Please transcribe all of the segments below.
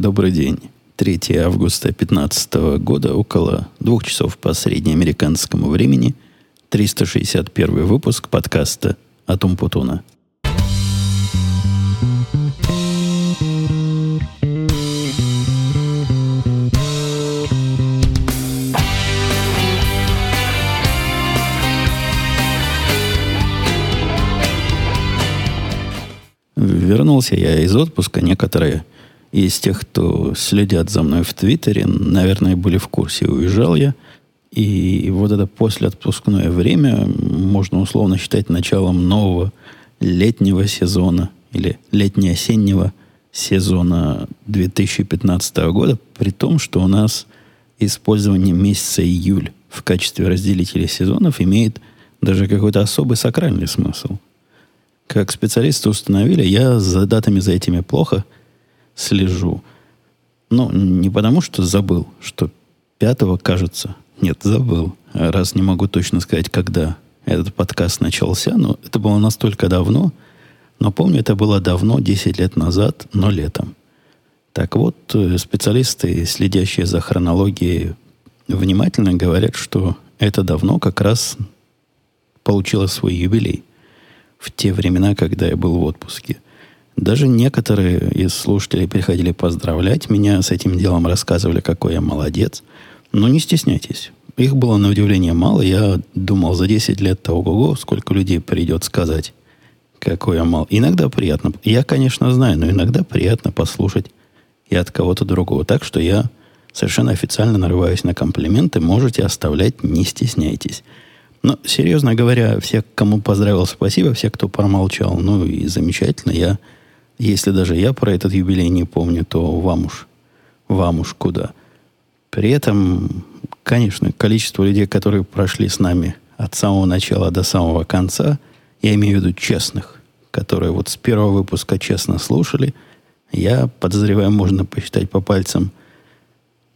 Добрый день. 3 августа 2015 года, около двух часов по среднеамериканскому времени, 361 выпуск подкаста «Атум Путуна». Вернулся я из отпуска. Некоторые из тех, кто следят за мной в Твиттере, наверное, были в курсе. Уезжал я. И вот это послеотпускное время можно условно считать началом нового летнего сезона или летне-осеннего сезона 2015 года, при том, что у нас использование месяца июль в качестве разделителя сезонов имеет даже какой-то особый сакральный смысл. Как специалисты установили, я за датами за этими плохо слежу. Ну, не потому, что забыл, что пятого, кажется, нет, забыл. Раз не могу точно сказать, когда этот подкаст начался, но это было настолько давно, но помню, это было давно, 10 лет назад, но летом. Так вот, э, специалисты, следящие за хронологией, внимательно говорят, что это давно как раз получило свой юбилей – в те времена, когда я был в отпуске. Даже некоторые из слушателей приходили поздравлять меня с этим делом, рассказывали, какой я молодец. Но не стесняйтесь. Их было на удивление мало. Я думал, за 10 лет ого-го, сколько людей придет сказать, какой я мал. Иногда приятно. Я, конечно, знаю, но иногда приятно послушать и от кого-то другого. Так что я совершенно официально нарываюсь на комплименты. Можете оставлять, не стесняйтесь. Но, серьезно говоря, все, кому поздравил, спасибо. Все, кто промолчал, ну и замечательно. Я, если даже я про этот юбилей не помню, то вам уж, вам уж куда. При этом, конечно, количество людей, которые прошли с нами от самого начала до самого конца, я имею в виду честных, которые вот с первого выпуска честно слушали, я подозреваю, можно посчитать по пальцам,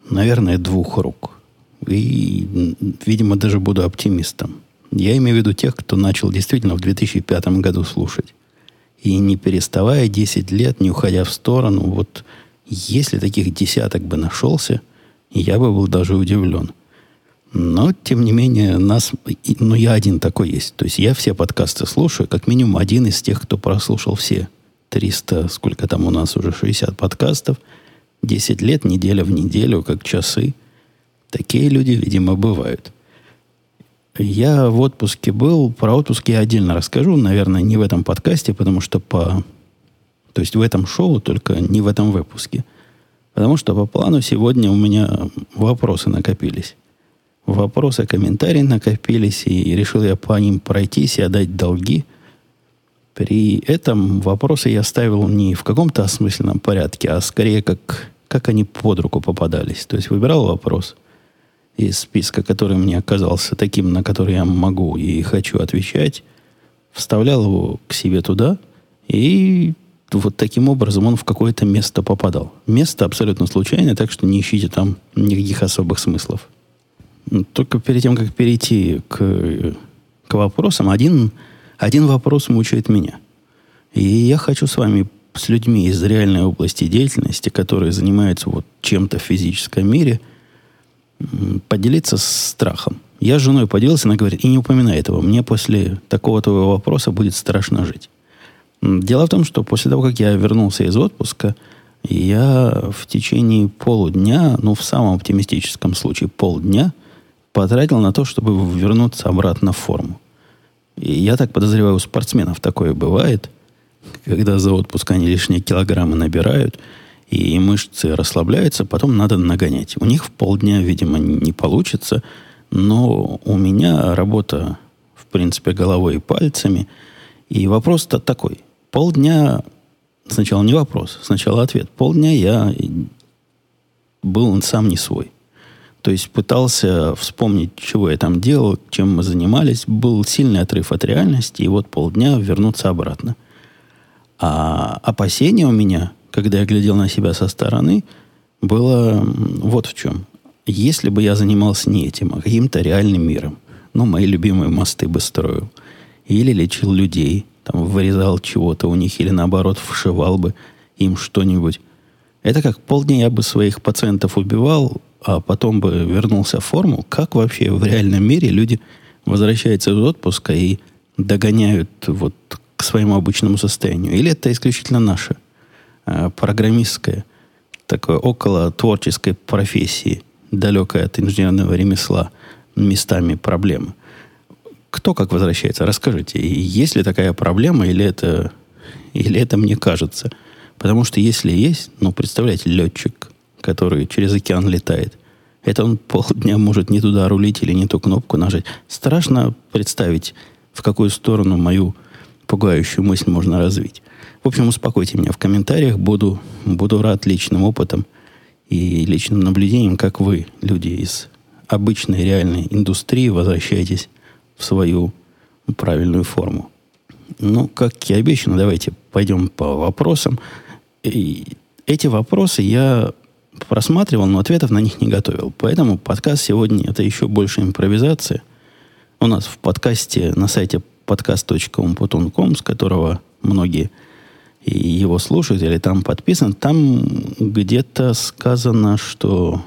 наверное, двух рук – и, видимо, даже буду оптимистом. Я имею в виду тех, кто начал действительно в 2005 году слушать. И не переставая 10 лет, не уходя в сторону, вот если таких десяток бы нашелся, я бы был даже удивлен. Но, тем не менее, нас... Ну, я один такой есть. То есть я все подкасты слушаю, как минимум один из тех, кто прослушал все. 300, сколько там у нас уже, 60 подкастов. 10 лет, неделя в неделю, как часы – Такие люди, видимо, бывают. Я в отпуске был. Про отпуск я отдельно расскажу. Наверное, не в этом подкасте, потому что по... То есть в этом шоу, только не в этом выпуске. Потому что по плану сегодня у меня вопросы накопились. Вопросы, комментарии накопились, и решил я по ним пройтись и отдать долги. При этом вопросы я ставил не в каком-то осмысленном порядке, а скорее как, как они под руку попадались. То есть выбирал вопрос – из списка, который мне оказался таким, на который я могу и хочу отвечать, вставлял его к себе туда, и вот таким образом он в какое-то место попадал. Место абсолютно случайное, так что не ищите там никаких особых смыслов. Только перед тем, как перейти к, к вопросам, один, один вопрос мучает меня. И я хочу с вами, с людьми из реальной области деятельности, которые занимаются вот чем-то в физическом мире – поделиться страхом. Я с женой поделился, она говорит, и не упоминай этого. Мне после такого твоего вопроса будет страшно жить. Дело в том, что после того, как я вернулся из отпуска, я в течение полудня, ну, в самом оптимистическом случае полдня, потратил на то, чтобы вернуться обратно в форму. И я так подозреваю, у спортсменов такое бывает, когда за отпуск они лишние килограммы набирают – и мышцы расслабляются, потом надо нагонять. У них в полдня, видимо, не получится, но у меня работа, в принципе, головой и пальцами. И вопрос-то такой. Полдня, сначала не вопрос, сначала ответ. Полдня я был сам не свой. То есть пытался вспомнить, чего я там делал, чем мы занимались. Был сильный отрыв от реальности, и вот полдня вернуться обратно. А опасения у меня когда я глядел на себя со стороны, было вот в чем. Если бы я занимался не этим, а каким-то реальным миром, ну, мои любимые мосты бы строил, или лечил людей, там, вырезал чего-то у них, или наоборот, вшивал бы им что-нибудь Это как полдня я бы своих пациентов убивал, а потом бы вернулся в форму. Как вообще в реальном мире люди возвращаются из отпуска и догоняют вот к своему обычному состоянию? Или это исключительно наше программистское, такое около творческой профессии, далекое от инженерного ремесла, местами проблемы? Кто как возвращается? Расскажите, есть ли такая проблема, или это, или это мне кажется? Потому что если есть, ну, представляете, летчик, который через океан летает, это он полдня может не туда рулить или не ту кнопку нажать. Страшно представить, в какую сторону мою пугающую мысль можно развить. В общем, успокойте меня в комментариях. Буду, буду рад личным опытом и личным наблюдением, как вы, люди из обычной реальной индустрии, возвращаетесь в свою правильную форму. Ну, как и обещано, давайте пойдем по вопросам. И эти вопросы я просматривал, но ответов на них не готовил. Поэтому подкаст сегодня это еще больше импровизация. У нас в подкасте на сайте podcast.umputun.com, с которого многие его слушают или там подписан, там где-то сказано, что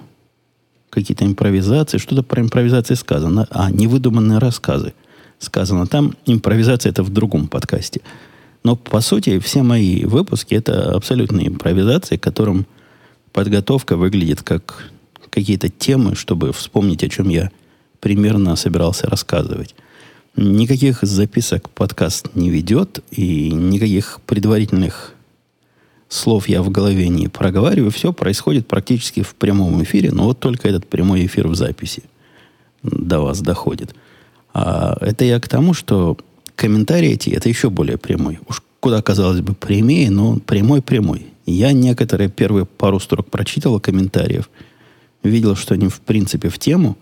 какие-то импровизации, что-то про импровизации сказано, а невыдуманные рассказы сказано. Там импровизация это в другом подкасте. Но, по сути, все мои выпуски это абсолютные импровизации, которым подготовка выглядит как какие-то темы, чтобы вспомнить, о чем я примерно собирался рассказывать. Никаких записок подкаст не ведет, и никаких предварительных слов я в голове не проговариваю. Все происходит практически в прямом эфире, но вот только этот прямой эфир в записи до вас доходит. А это я к тому, что комментарии эти, это еще более прямой. Уж куда, казалось бы, прямее, но прямой-прямой. Я некоторые первые пару строк прочитал комментариев, видел, что они в принципе в тему,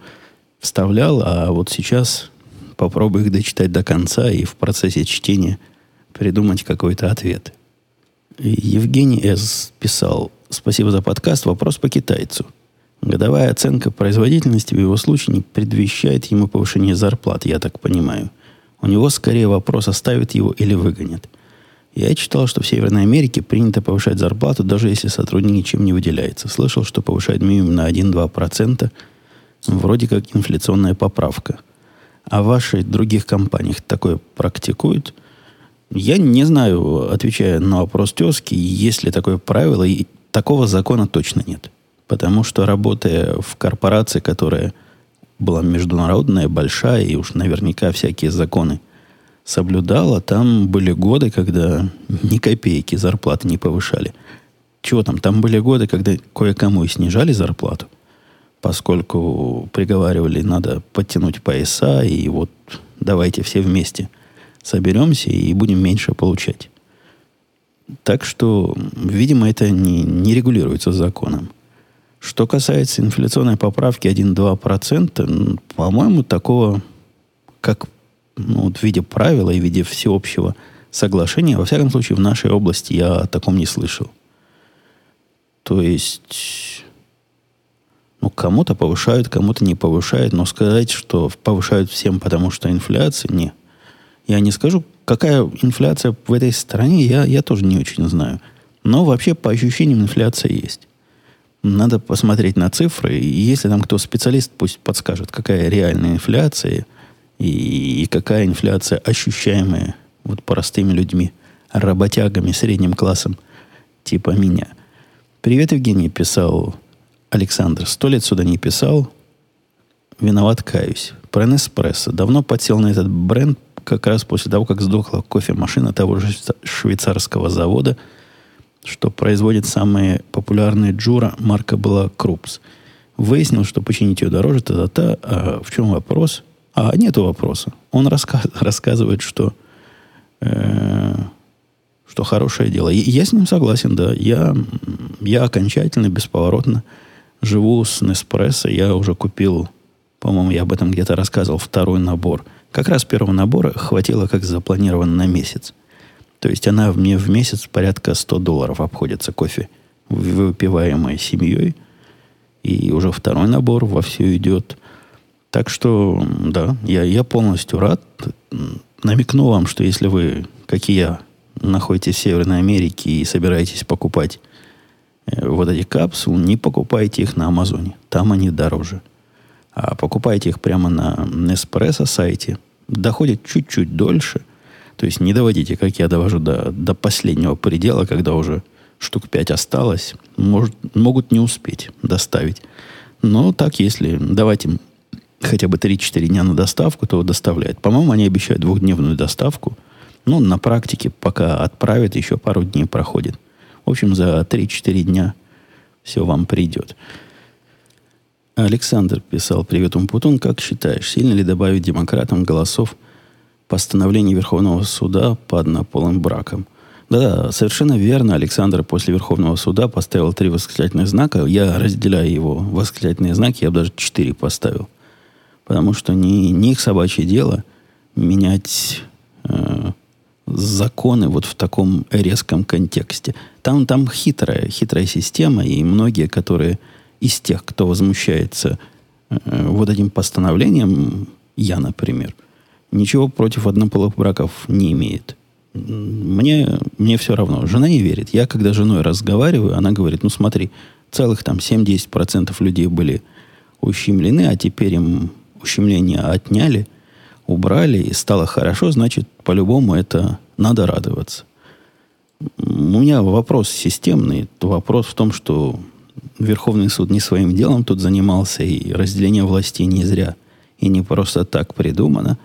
вставлял, а вот сейчас попробую их дочитать до конца и в процессе чтения придумать какой-то ответ. Евгений С. писал, спасибо за подкаст, вопрос по китайцу. Годовая оценка производительности в его случае не предвещает ему повышение зарплат, я так понимаю. У него скорее вопрос, оставит его или выгонят. Я читал, что в Северной Америке принято повышать зарплату, даже если сотрудник ничем не выделяется. Слышал, что повышают минимум на 1-2%, вроде как инфляционная поправка. А в ваших других компаниях такое практикуют? Я не знаю, отвечая на вопрос тезки, есть ли такое правило, и такого закона точно нет. Потому что работая в корпорации, которая была международная, большая, и уж наверняка всякие законы соблюдала, там были годы, когда ни копейки зарплаты не повышали. Чего там? Там были годы, когда кое-кому и снижали зарплату, поскольку приговаривали, надо подтянуть пояса, и вот давайте все вместе соберемся и будем меньше получать. Так что, видимо, это не, не регулируется законом. Что касается инфляционной поправки 1-2%, по-моему, такого, как ну, вот в виде правила и в виде всеобщего соглашения, во всяком случае, в нашей области я о таком не слышал. То есть, ну, кому-то повышают, кому-то не повышают, но сказать, что повышают всем, потому что инфляция, не. Я не скажу, какая инфляция в этой стране, я, я тоже не очень знаю. Но вообще, по ощущениям, инфляция есть. Надо посмотреть на цифры, и если там кто специалист, пусть подскажет, какая реальная инфляция – и, и какая инфляция ощущаемая вот простыми людьми, работягами, средним классом, типа меня. Привет, Евгений, писал Александр. Сто лет сюда не писал. Виноват, каюсь. Про Неспрессо. Давно подсел на этот бренд, как раз после того, как сдохла кофемашина того же швейцарского завода, что производит самые популярные джура, марка была Крупс. Выяснил, что починить ее дороже, та-та-та. А в чем вопрос? А нету вопроса. Он раска рассказывает, что, э, что хорошее дело. И я с ним согласен, да. Я, я окончательно, бесповоротно живу с Неспрессо. Я уже купил, по-моему, я об этом где-то рассказывал, второй набор. Как раз первого набора хватило, как запланировано, на месяц. То есть она мне в месяц порядка 100 долларов обходится кофе, выпиваемой семьей. И уже второй набор вовсю идет – так что, да, я, я полностью рад. Намекну вам, что если вы, как и я, находитесь в Северной Америке и собираетесь покупать вот эти капсулы, не покупайте их на Амазоне. Там они дороже. А покупайте их прямо на Nespresso сайте. Доходит чуть-чуть дольше. То есть не доводите, как я довожу, до, до последнего предела, когда уже штук 5 осталось. Может, могут не успеть доставить. Но так, если давать им хотя бы 3-4 дня на доставку, то доставляет. По-моему, они обещают двухдневную доставку. Ну, на практике, пока отправят, еще пару дней проходит. В общем, за 3-4 дня все вам придет. Александр писал, привет, Умпутун, как считаешь, сильно ли добавить демократам голосов постановление Верховного суда по однополым бракам? Да, совершенно верно. Александр после Верховного суда поставил три восклицательных знака. Я разделяю его восклицательные знаки, я бы даже четыре поставил. Потому что не, не их собачье дело менять э, законы вот в таком резком контексте. Там, там хитрая, хитрая система, и многие, которые из тех, кто возмущается э, вот этим постановлением, я, например, ничего против однополых браков не имеет. Мне, мне все равно. Жена не верит. Я, когда с женой разговариваю, она говорит, ну смотри, целых там 7-10% людей были ущемлены, а теперь им ущемление отняли, убрали, и стало хорошо, значит, по-любому это надо радоваться. У меня вопрос системный. Вопрос в том, что Верховный суд не своим делом тут занимался, и разделение властей не зря и не просто так придумано.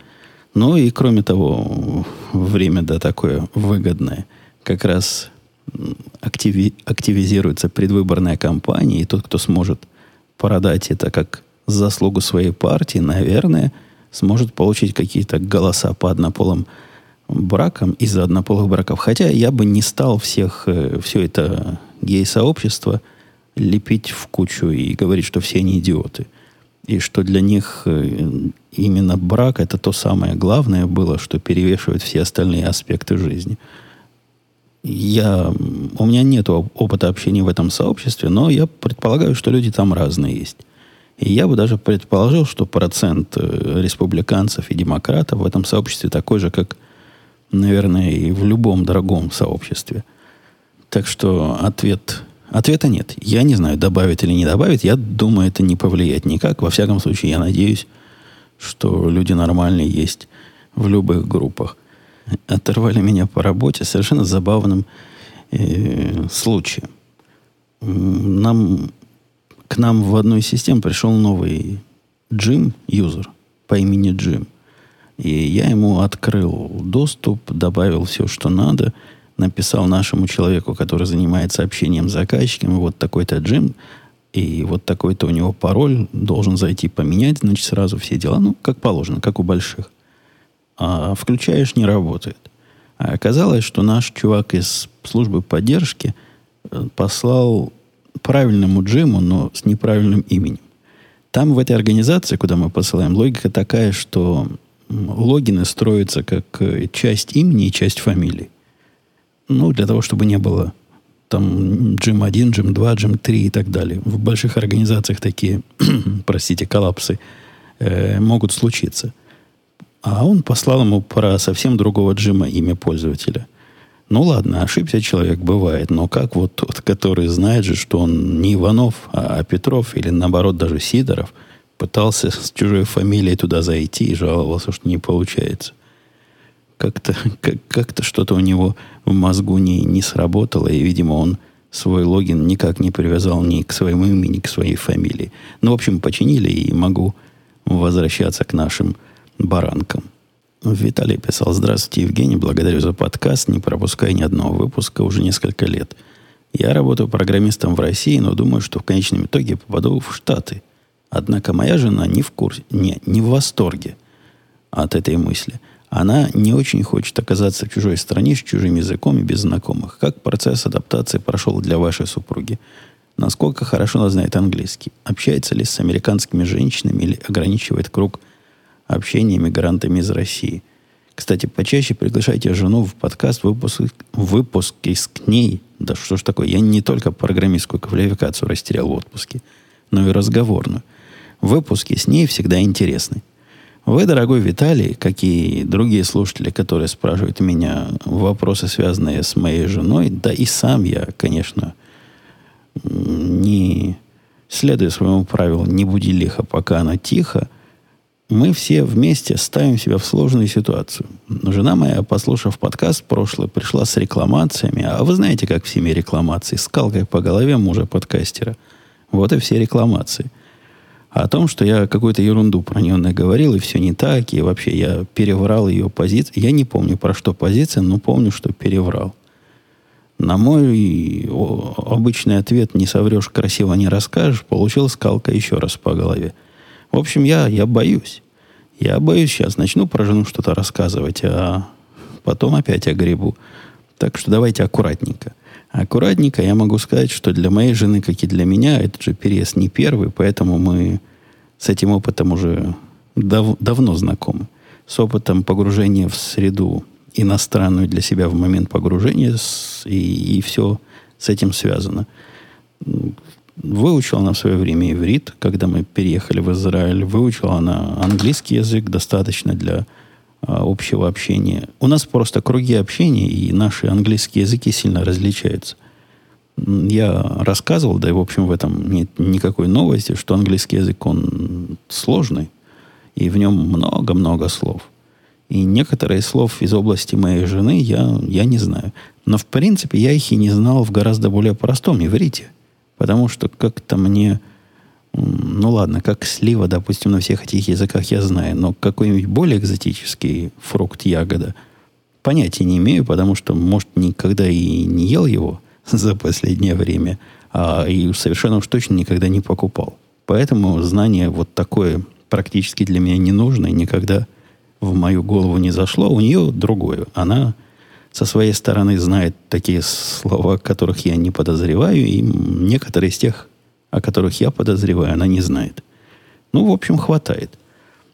Ну и, кроме того, время, да, такое выгодное. Как раз активи, активизируется предвыборная кампания, и тот, кто сможет продать это как заслугу своей партии, наверное, сможет получить какие-то голоса по однополым бракам из-за однополых браков. Хотя я бы не стал всех, э, все это гей-сообщество – лепить в кучу и говорить, что все они идиоты. И что для них э, именно брак это то самое главное было, что перевешивает все остальные аспекты жизни. Я, у меня нет опыта общения в этом сообществе, но я предполагаю, что люди там разные есть. И я бы даже предположил, что процент э, республиканцев и демократов в этом сообществе такой же, как, наверное, и в любом дорогом сообществе. Так что ответ Ответа нет. Я не знаю, добавит или не добавит. Я думаю, это не повлияет никак. Во всяком случае, я надеюсь, что люди нормальные есть в любых группах. Оторвали меня по работе совершенно забавным э, случаем. Нам, к нам в одной системе пришел новый Джим, юзер по имени Джим. И я ему открыл доступ, добавил все, что надо – написал нашему человеку, который занимается общением с заказчиком, вот такой-то Джим, и вот такой-то у него пароль, должен зайти поменять, значит, сразу все дела, ну, как положено, как у больших. А включаешь, не работает. А оказалось, что наш чувак из службы поддержки э, послал правильному Джиму, но с неправильным именем. Там в этой организации, куда мы посылаем, логика такая, что логины строятся как э, часть имени и часть фамилии. Ну, для того, чтобы не было там Джим 1, Джим 2, Джим 3 и так далее. В больших организациях такие, простите, коллапсы э, могут случиться. А он послал ему про совсем другого Джима имя пользователя. Ну ладно, ошибся человек, бывает. Но как вот тот, который знает же, что он не Иванов, а Петров, или наоборот даже Сидоров, пытался с чужой фамилией туда зайти и жаловался, что не получается как-то как, как что-то у него в мозгу не, не сработало, и, видимо, он свой логин никак не привязал ни к своему имени, ни к своей фамилии. Ну, в общем, починили, и могу возвращаться к нашим баранкам. Виталий писал, здравствуйте, Евгений, благодарю за подкаст, не пропуская ни одного выпуска уже несколько лет. Я работаю программистом в России, но думаю, что в конечном итоге попаду в Штаты. Однако моя жена не в курсе, не, не в восторге от этой мысли – она не очень хочет оказаться в чужой стране с чужим языком и без знакомых. Как процесс адаптации прошел для вашей супруги? Насколько хорошо она знает английский? Общается ли с американскими женщинами или ограничивает круг общения мигрантами из России? Кстати, почаще приглашайте жену в подкаст, выпуск, выпуски с ней. Да что ж такое, я не только программистскую квалификацию растерял в отпуске, но и разговорную. Выпуски с ней всегда интересны. Вы, дорогой Виталий, как и другие слушатели, которые спрашивают меня вопросы, связанные с моей женой, да и сам я, конечно, не следуя своему правилу «не буди лихо, пока она тихо», мы все вместе ставим себя в сложную ситуацию. Жена моя, послушав подкаст прошлый, пришла с рекламациями. А вы знаете, как в семье рекламации? Скалкой по голове мужа подкастера. Вот и все рекламации. А о том, что я какую-то ерунду про нее наговорил, и все не так, и вообще я переврал ее позицию. Я не помню, про что позиция, но помню, что переврал. На мой обычный ответ «не соврешь, красиво не расскажешь» получил скалка еще раз по голове. В общем, я, я боюсь. Я боюсь сейчас. Начну про жену что-то рассказывать, а потом опять огребу. Так что давайте аккуратненько. Аккуратненько я могу сказать, что для моей жены, как и для меня, этот же переезд не первый, поэтому мы с этим опытом уже дав- давно знакомы. С опытом погружения в среду иностранную для себя в момент погружения, с, и, и все с этим связано. Выучила она в свое время иврит, когда мы переехали в Израиль. Выучила она английский язык достаточно для а, общего общения. У нас просто круги общения, и наши английские языки сильно различаются. Я рассказывал, да и, в общем, в этом нет никакой новости, что английский язык, он сложный, и в нем много-много слов. И некоторые слов из области моей жены я, я не знаю. Но, в принципе, я их и не знал в гораздо более простом иврите. Потому что как-то мне... Ну ладно, как слива, допустим, на всех этих языках я знаю, но какой-нибудь более экзотический фрукт, ягода, понятия не имею, потому что, может, никогда и не ел его за последнее время, а и совершенно уж точно никогда не покупал. Поэтому знание вот такое практически для меня не нужно никогда в мою голову не зашло. У нее другое. Она со своей стороны знает такие слова, которых я не подозреваю, и некоторые из тех, о которых я подозреваю, она не знает. Ну, в общем, хватает.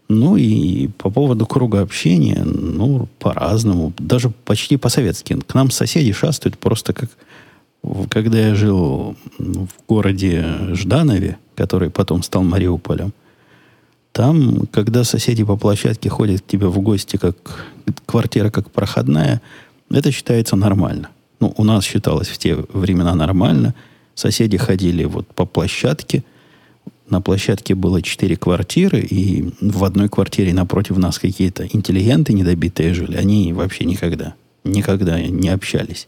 Ну и по поводу круга общения, ну, по-разному, даже почти по-советски. К нам соседи шастают просто как... Когда я жил в городе Жданове, который потом стал Мариуполем, там, когда соседи по площадке ходят к тебе в гости, как квартира как проходная, это считается нормально. Ну, у нас считалось в те времена нормально. Соседи ходили вот по площадке. На площадке было четыре квартиры, и в одной квартире напротив нас какие-то интеллигенты недобитые жили. Они вообще никогда, никогда не общались.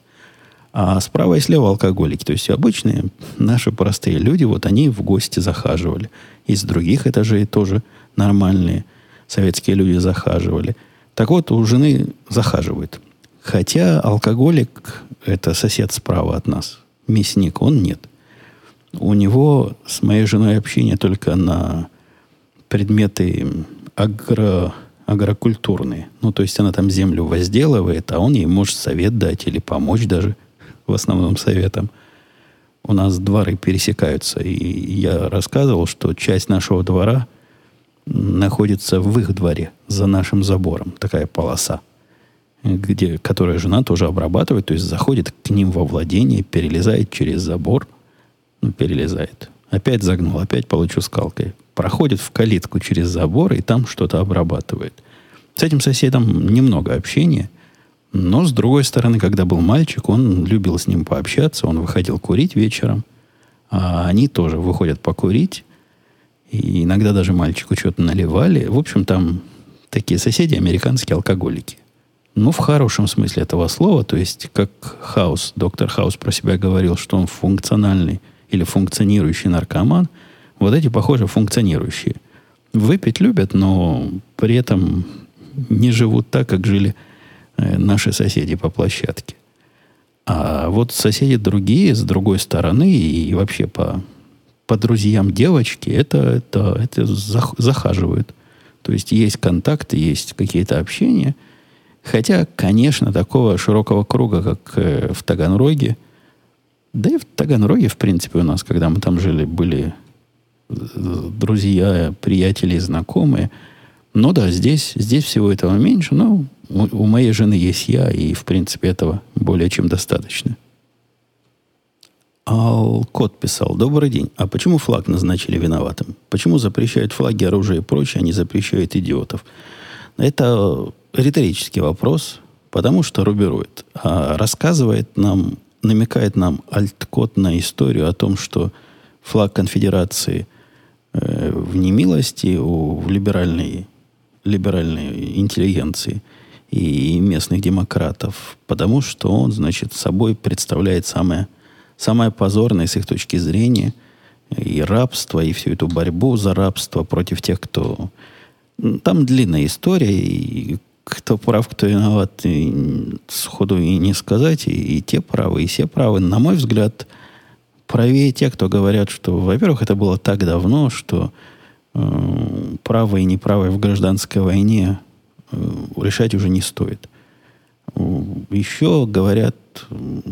А справа и слева алкоголики. То есть обычные наши простые люди, вот они в гости захаживали. Из других этажей тоже нормальные советские люди захаживали. Так вот, у жены захаживают. Хотя алкоголик – это сосед справа от нас. Мясник, он нет. У него с моей женой общение только на предметы агро, агрокультурные. Ну, то есть она там землю возделывает, а он ей может совет дать или помочь даже в основном советом. У нас дворы пересекаются, и я рассказывал, что часть нашего двора находится в их дворе, за нашим забором. Такая полоса – где, которая жена тоже обрабатывает, то есть заходит к ним во владение, перелезает через забор, ну, перелезает. Опять загнул, опять получу скалкой. Проходит в калитку через забор и там что-то обрабатывает. С этим соседом немного общения, но с другой стороны, когда был мальчик, он любил с ним пообщаться, он выходил курить вечером, а они тоже выходят покурить, и иногда даже мальчику что-то наливали. В общем, там такие соседи, американские алкоголики. Ну, в хорошем смысле этого слова, то есть, как Хаус, доктор Хаус про себя говорил, что он функциональный или функционирующий наркоман, вот эти, похоже, функционирующие. Выпить любят, но при этом не живут так, как жили э, наши соседи по площадке. А вот соседи другие, с другой стороны, и вообще по, по друзьям девочки, это, это, это захаживают. То есть есть контакты, есть какие-то общения – Хотя, конечно, такого широкого круга, как э, в Таганроге, да и в Таганроге, в принципе, у нас, когда мы там жили, были э, друзья, приятели, знакомые. Но да, здесь, здесь всего этого меньше, но у, у моей жены есть я, и, в принципе, этого более чем достаточно. Алкот писал. Добрый день. А почему флаг назначили виноватым? Почему запрещают флаги, оружие и прочее, а не запрещают идиотов? Это риторический вопрос, потому что рубирует. А рассказывает нам намекает нам альткод на историю о том, что флаг конфедерации э, в немилости у либеральной, либеральной интеллигенции и местных демократов, потому что он, значит, собой представляет самое, самое позорное с их точки зрения и рабство, и всю эту борьбу за рабство против тех, кто... Там длинная история, и кто прав, кто виноват, и сходу и не сказать, и, и те правы, и все правы. На мой взгляд, правее те, кто говорят, что, во-первых, это было так давно, что э, правое и неправое в гражданской войне э, решать уже не стоит. Еще говорят,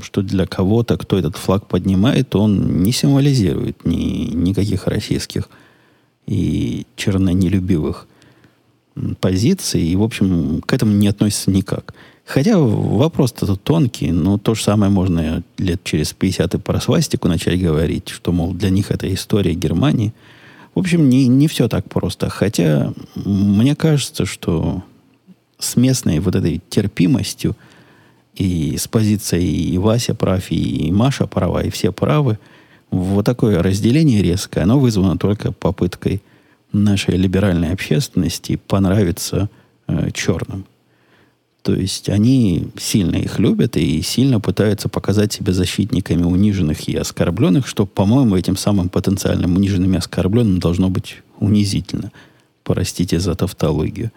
что для кого-то, кто этот флаг поднимает, он не символизирует ни, никаких российских и чернонелюбивых позиции, и, в общем, к этому не относится никак. Хотя вопрос-то тут тонкий, но то же самое можно лет через 50 и про свастику начать говорить, что, мол, для них это история Германии. В общем, не, не все так просто. Хотя мне кажется, что с местной вот этой терпимостью и с позицией и Вася прав, и Маша права, и все правы, вот такое разделение резкое, оно вызвано только попыткой нашей либеральной общественности понравиться э, черным. То есть они сильно их любят и сильно пытаются показать себя защитниками униженных и оскорбленных, что, по-моему, этим самым потенциальным униженным и оскорбленным должно быть унизительно. Простите за тавтологию.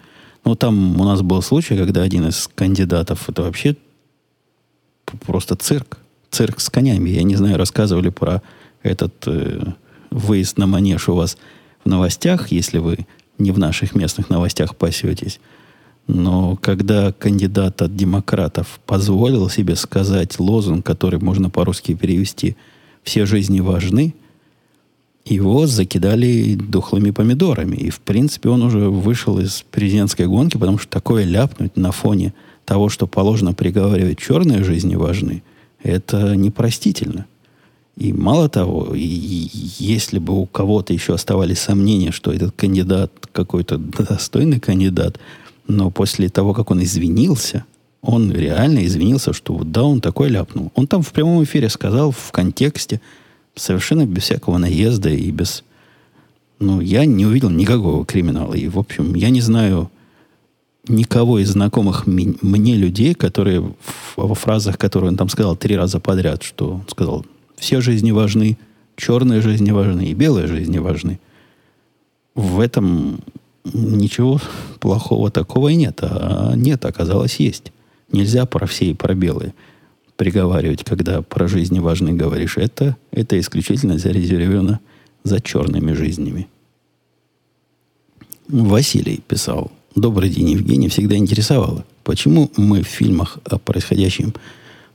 Но там у нас был случай, когда один из кандидатов, это вообще просто цирк. Цирк с конями. Я не знаю, рассказывали про этот э, выезд на манеж у вас в новостях, если вы не в наших местных новостях пасетесь. Но когда кандидат от демократов позволил себе сказать лозунг, который можно по-русски перевести «все жизни важны», его закидали духлыми помидорами. И, в принципе, он уже вышел из президентской гонки, потому что такое ляпнуть на фоне того, что положено приговаривать черные жизни важны, это непростительно. И мало того, и если бы у кого-то еще оставались сомнения, что этот кандидат какой-то достойный кандидат, но после того, как он извинился, он реально извинился, что да, он такой ляпнул. Он там в прямом эфире сказал в контексте, совершенно без всякого наезда и без... Ну, я не увидел никакого криминала. И, в общем, я не знаю никого из знакомых мне людей, которые во фразах, которые он там сказал три раза подряд, что он сказал, все жизни важны, черные жизни важны и белые жизни важны. В этом ничего плохого такого и нет. А нет, оказалось, есть. Нельзя про все и про белые приговаривать, когда про жизни важны говоришь. Это, это исключительно зарезервировано за черными жизнями. Василий писал. Добрый день, Евгений. Всегда интересовало, почему мы в фильмах о происходящем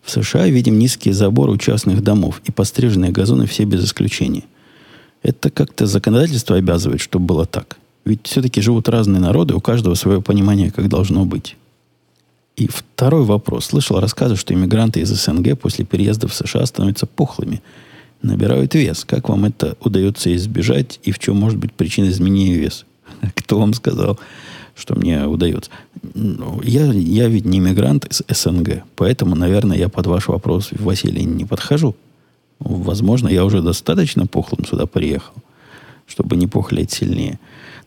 в США видим низкие заборы у частных домов и постриженные газоны все без исключения. Это как-то законодательство обязывает, чтобы было так. Ведь все-таки живут разные народы, у каждого свое понимание, как должно быть. И второй вопрос. Слышал рассказы, что иммигранты из СНГ после переезда в США становятся пухлыми, набирают вес. Как вам это удается избежать и в чем может быть причина изменения веса? Кто вам сказал? Что мне удается. Ну, я, я ведь не мигрант из СНГ, поэтому, наверное, я под ваш вопрос, Василий, не подхожу. Возможно, я уже достаточно пухлым сюда приехал, чтобы не пухлеть сильнее.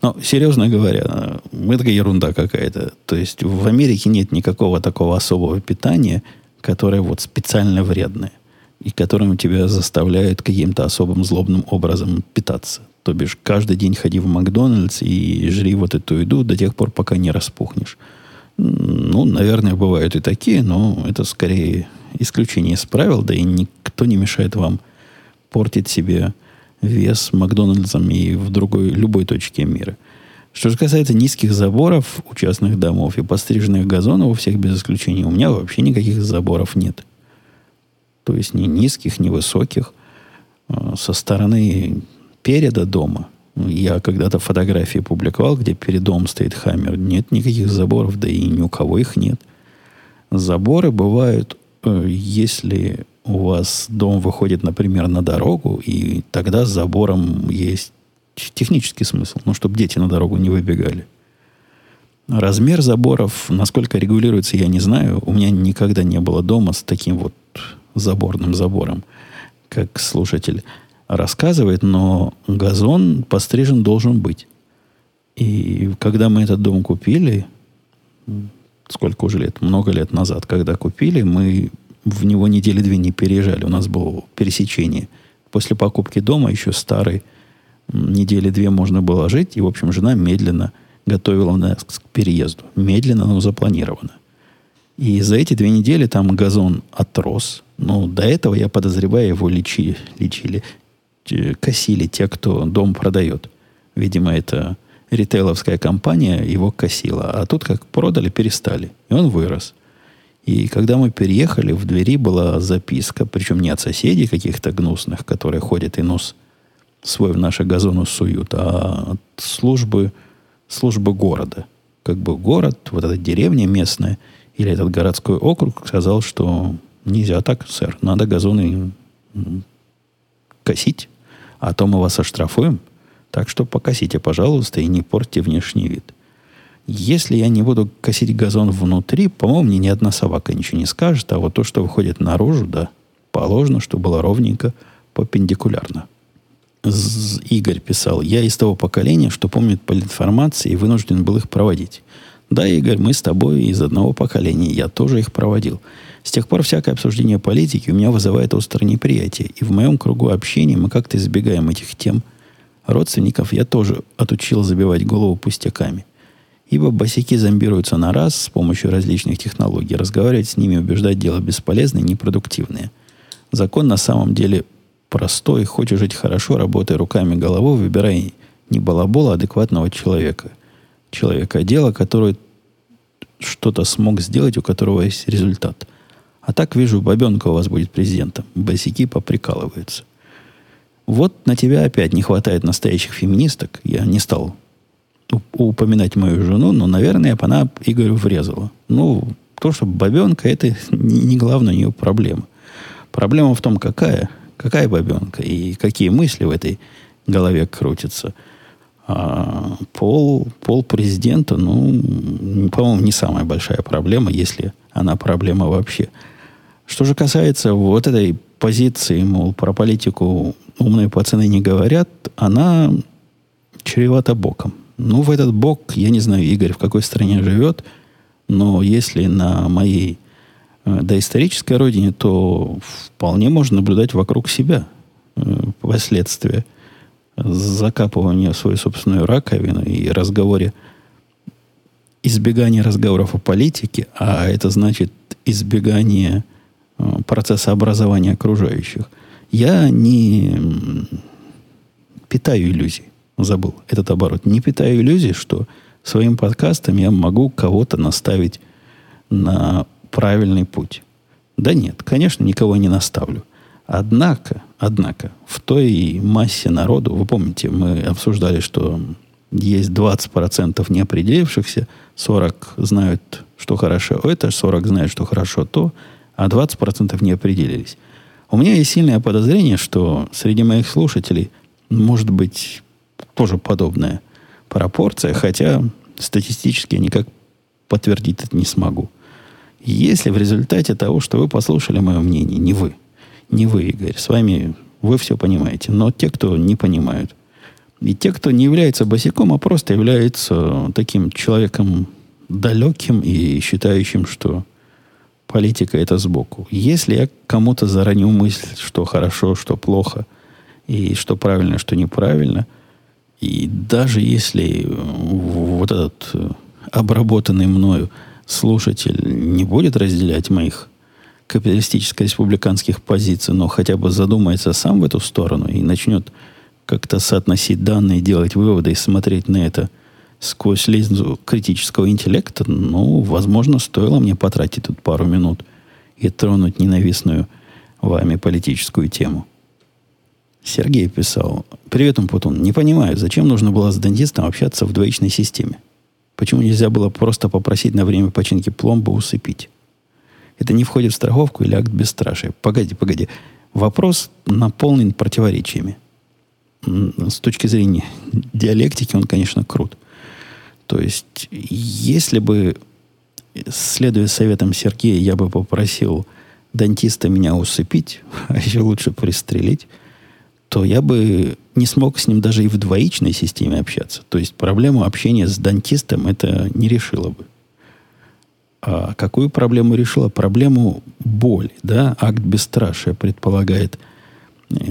Но, серьезно говоря, это ерунда какая-то. То есть в Америке нет никакого такого особого питания, которое вот специально вредное и которым тебя заставляют каким-то особым злобным образом питаться. То бишь, каждый день ходи в Макдональдс и жри вот эту еду до тех пор, пока не распухнешь. Ну, наверное, бывают и такие, но это скорее исключение из правил, да и никто не мешает вам портить себе вес Макдональдсом и в другой, любой точке мира. Что же касается низких заборов у частных домов и постриженных газонов у всех без исключения, у меня вообще никаких заборов нет. То есть ни низких, ни высоких. А, со стороны переда дома, я когда-то фотографии публиковал, где перед домом стоит хаммер, нет никаких заборов, да и ни у кого их нет. Заборы бывают, э, если у вас дом выходит, например, на дорогу, и тогда с забором есть технический смысл, ну, чтобы дети на дорогу не выбегали. Размер заборов, насколько регулируется, я не знаю. У меня никогда не было дома с таким вот заборным забором, как слушатель рассказывает, но газон пострижен должен быть. И когда мы этот дом купили, сколько уже лет, много лет назад, когда купили, мы в него недели две не переезжали. У нас было пересечение. После покупки дома еще старый, недели две можно было жить. И, в общем, жена медленно готовила нас к переезду. Медленно, но запланировано. И за эти две недели там газон отрос. Ну, до этого, я подозреваю, его лечили, лечили косили те, кто дом продает. Видимо, это ритейловская компания его косила. А тут как продали, перестали. И он вырос. И когда мы переехали, в двери была записка, причем не от соседей каких-то гнусных, которые ходят и нос свой в нашу газону суют, а от службы, службы города. Как бы город, вот эта деревня местная, или этот городской округ сказал, что нельзя так, сэр, надо газоны косить, а то мы вас оштрафуем. Так что покосите, пожалуйста, и не портите внешний вид. Если я не буду косить газон внутри, по-моему, мне ни одна собака ничего не скажет, а вот то, что выходит наружу, да, положено, чтобы было ровненько, перпендикулярно. Игорь писал, я из того поколения, что помнит политинформации и вынужден был их проводить. Да, Игорь, мы с тобой из одного поколения, я тоже их проводил. С тех пор всякое обсуждение политики у меня вызывает острое неприятие. И в моем кругу общения мы как-то избегаем этих тем. Родственников я тоже отучил забивать голову пустяками. Ибо босяки зомбируются на раз с помощью различных технологий. Разговаривать с ними, убеждать дело бесполезное непродуктивное. Закон на самом деле простой. Хочешь жить хорошо, работай руками, головой, выбирай не балабола, а адекватного человека. Человека дело, который что-то смог сделать, у которого есть результат. А так вижу, бабенка у вас будет президентом. Босики поприкалываются. Вот на тебя опять не хватает настоящих феминисток. Я не стал упоминать мою жену, но, наверное, она Игорю врезала. Ну, то, что бабенка, это не главная ее проблема. Проблема в том, какая, какая бабенка и какие мысли в этой голове крутятся. А пол, пол президента, ну, по-моему, не самая большая проблема, если она проблема вообще. Что же касается вот этой позиции, мол, про политику умные пацаны не говорят, она чревата боком. Ну, в этот бок, я не знаю, Игорь в какой стране живет, но если на моей э, доисторической родине, то вполне можно наблюдать вокруг себя э, последствия закапывания в свою собственную раковину и разговоре, избегания разговоров о политике, а это значит избегание процесса образования окружающих. Я не питаю иллюзий. Забыл этот оборот. Не питаю иллюзий, что своим подкастом я могу кого-то наставить на правильный путь. Да нет, конечно, никого не наставлю. Однако, однако, в той массе народу, вы помните, мы обсуждали, что есть 20% неопределившихся, 40 знают, что хорошо это, 40 знают, что хорошо то, а 20% не определились. У меня есть сильное подозрение, что среди моих слушателей может быть тоже подобная пропорция, хотя статистически я никак подтвердить это не смогу. Если в результате того, что вы послушали мое мнение, не вы, не вы, Игорь, с вами вы все понимаете, но те, кто не понимают, и те, кто не является босиком, а просто является таким человеком далеким и считающим, что политика это сбоку. Если я кому-то заранее мысль, что хорошо, что плохо, и что правильно, что неправильно, и даже если вот этот э, обработанный мною слушатель не будет разделять моих капиталистическо-республиканских позиций, но хотя бы задумается сам в эту сторону и начнет как-то соотносить данные, делать выводы и смотреть на это – сквозь линзу критического интеллекта, ну, возможно, стоило мне потратить тут пару минут и тронуть ненавистную вами политическую тему. Сергей писал. Привет, Умпутун. Не понимаю, зачем нужно было с дантистом общаться в двоичной системе? Почему нельзя было просто попросить на время починки пломбы усыпить? Это не входит в страховку или акт бесстрашия? Погоди, погоди. Вопрос наполнен противоречиями. С точки зрения диалектики он, конечно, крут. То есть, если бы, следуя советам Сергея, я бы попросил дантиста меня усыпить, а еще лучше пристрелить, то я бы не смог с ним даже и в двоичной системе общаться. То есть проблему общения с дантистом это не решило бы. А какую проблему решила? Проблему боли. Да? Акт бесстрашия предполагает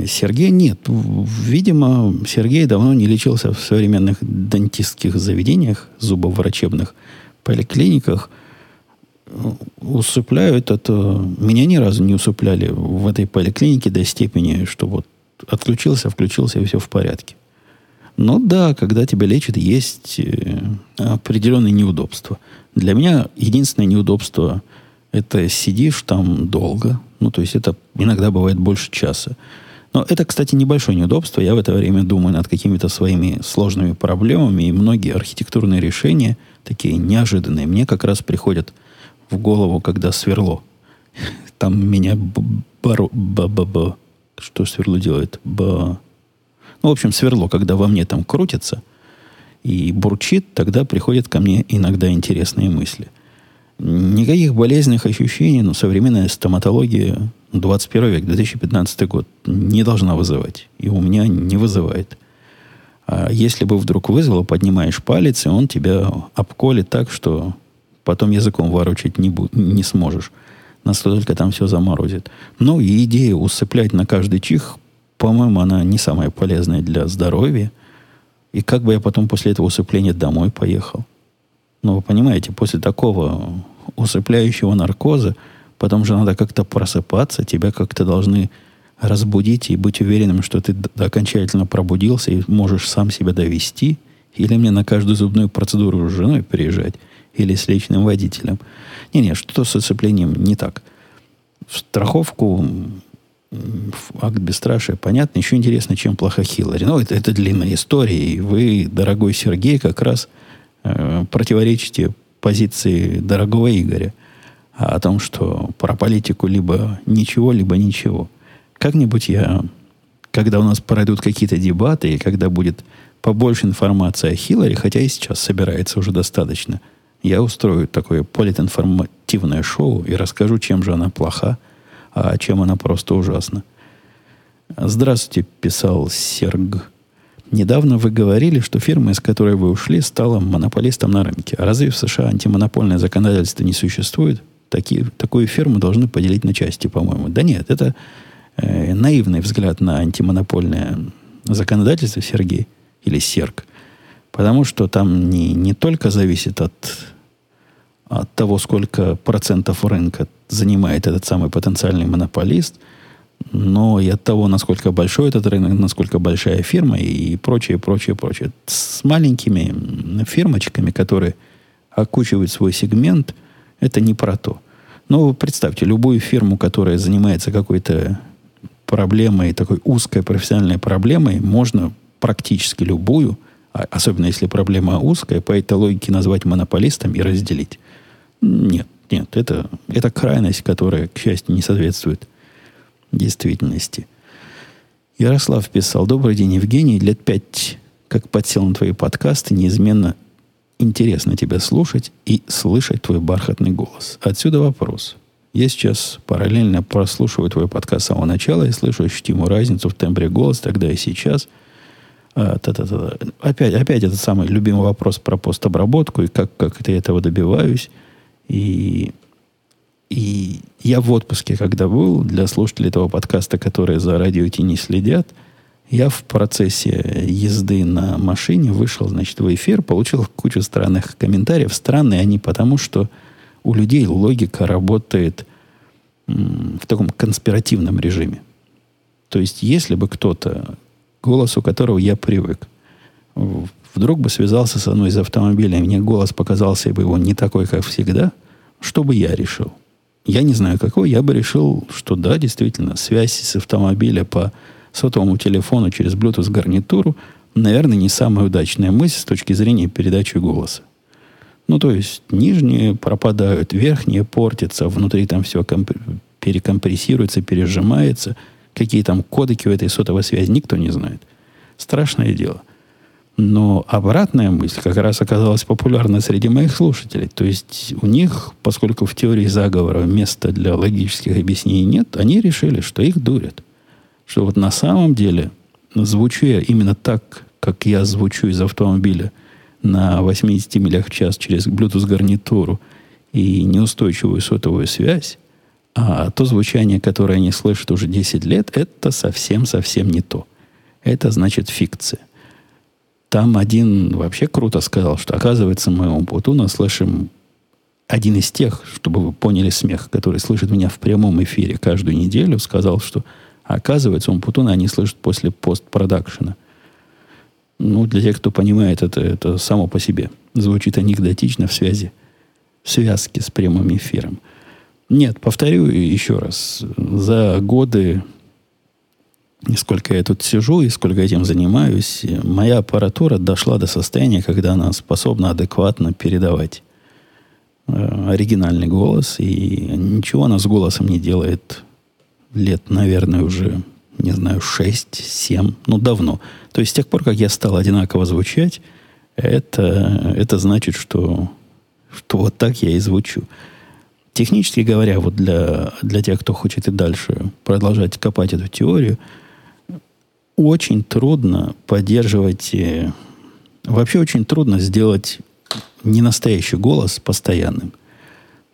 Сергей нет. Видимо, Сергей давно не лечился в современных дантистских заведениях, зубоврачебных поликлиниках. Усыпляют это... Меня ни разу не усыпляли в этой поликлинике до степени, что вот отключился, включился, и все в порядке. Но да, когда тебя лечат, есть э, определенные неудобства. Для меня единственное неудобство – это сидишь там долго. Ну, то есть это иногда бывает больше часа. Но это, кстати, небольшое неудобство. Я в это время думаю над какими-то своими сложными проблемами, и многие архитектурные решения, такие неожиданные, мне как раз приходят в голову, когда сверло. Там меня боро... Б -б -б что сверло делает? Б... Ну, в общем, сверло, когда во мне там крутится и бурчит, тогда приходят ко мне иногда интересные мысли. Никаких болезненных ощущений, но современная стоматология 21 век, 2015 год не должна вызывать. И у меня не вызывает. А если бы вдруг вызвало, поднимаешь палец, и он тебя обколет так, что потом языком ворочать не, бу- не сможешь. Настолько там все заморозит. Ну и идея усыплять на каждый чих по-моему, она не самая полезная для здоровья. И как бы я потом после этого усыпления домой поехал? Ну, вы понимаете, после такого усыпляющего наркоза, потом же надо как-то просыпаться, тебя как-то должны разбудить и быть уверенным, что ты окончательно пробудился и можешь сам себя довести, или мне на каждую зубную процедуру с женой приезжать, или с личным водителем. Не-не, что-то с усыплением не так. В страховку акт бесстрашия, понятно. Еще интересно, чем плохо Хиллари. Ну, это, это длинная история, и вы, дорогой Сергей, как раз э, противоречите позиции дорогого Игоря о том, что про политику либо ничего, либо ничего. Как-нибудь я, когда у нас пройдут какие-то дебаты, и когда будет побольше информации о Хиллари, хотя и сейчас собирается уже достаточно, я устрою такое политинформативное шоу и расскажу, чем же она плоха, а чем она просто ужасна. Здравствуйте, писал Серг. Недавно вы говорили, что фирма, из которой вы ушли, стала монополистом на рынке. А разве в США антимонопольное законодательство не существует? Такие, такую фирму должны поделить на части, по-моему. Да нет, это э, наивный взгляд на антимонопольное законодательство, Сергей, или Серг. Потому что там не, не только зависит от от того, сколько процентов рынка занимает этот самый потенциальный монополист, но и от того, насколько большой этот рынок, насколько большая фирма и прочее, прочее, прочее. С маленькими фирмочками, которые окучивают свой сегмент, это не про то. Но представьте, любую фирму, которая занимается какой-то проблемой, такой узкой профессиональной проблемой, можно практически любую, а особенно если проблема узкая, по этой логике назвать монополистом и разделить. Нет, нет, это, это крайность, которая, к счастью, не соответствует действительности. Ярослав писал, добрый день, Евгений, лет пять, как подсел на твои подкасты, неизменно интересно тебя слушать и слышать твой бархатный голос. Отсюда вопрос. Я сейчас параллельно прослушиваю твой подкаст с самого начала и слышу ощутимую разницу в тембре голоса тогда и сейчас. А, та -та -та. Опять, опять этот самый любимый вопрос про постобработку и как, как я этого добиваюсь. И, и я в отпуске, когда был, для слушателей этого подкаста, которые за радио не следят, я в процессе езды на машине вышел, значит, в эфир, получил кучу странных комментариев. Странные они потому, что у людей логика работает в таком конспиративном режиме. То есть, если бы кто-то, голосу которого я привык, вдруг бы связался со мной из автомобиля, и мне голос показался бы его не такой, как всегда, что бы я решил? Я не знаю, какой. Я бы решил, что да, действительно, связь с автомобиля по сотовому телефону через Bluetooth гарнитуру, наверное, не самая удачная мысль с точки зрения передачи голоса. Ну, то есть, нижние пропадают, верхние портятся, внутри там все комп- перекомпрессируется, пережимается. Какие там кодеки у этой сотовой связи, никто не знает. Страшное дело. Но обратная мысль как раз оказалась популярна среди моих слушателей. То есть у них, поскольку в теории заговора места для логических объяснений нет, они решили, что их дурят. Что вот на самом деле, звучу я именно так, как я звучу из автомобиля на 80 милях в час через Bluetooth гарнитуру и неустойчивую сотовую связь, а то звучание, которое они слышат уже 10 лет, это совсем-совсем не то. Это значит фикция. Там один вообще круто сказал, что оказывается мы у Путуна слышим один из тех, чтобы вы поняли смех, который слышит меня в прямом эфире каждую неделю, сказал, что оказывается, он Путуна они слышат после постпродакшена. Ну, для тех, кто понимает, это, это само по себе звучит анекдотично в связи, в связке с прямым эфиром. Нет, повторю еще раз. За годы и сколько я тут сижу, и сколько этим занимаюсь, моя аппаратура дошла до состояния, когда она способна адекватно передавать э, оригинальный голос, и ничего она с голосом не делает лет, наверное, уже, не знаю, 6-7, ну, давно. То есть с тех пор, как я стал одинаково звучать, это, это значит, что, что вот так я и звучу. Технически говоря, вот для, для тех, кто хочет и дальше продолжать копать эту теорию – очень трудно поддерживать... Э, вообще очень трудно сделать ненастоящий голос постоянным.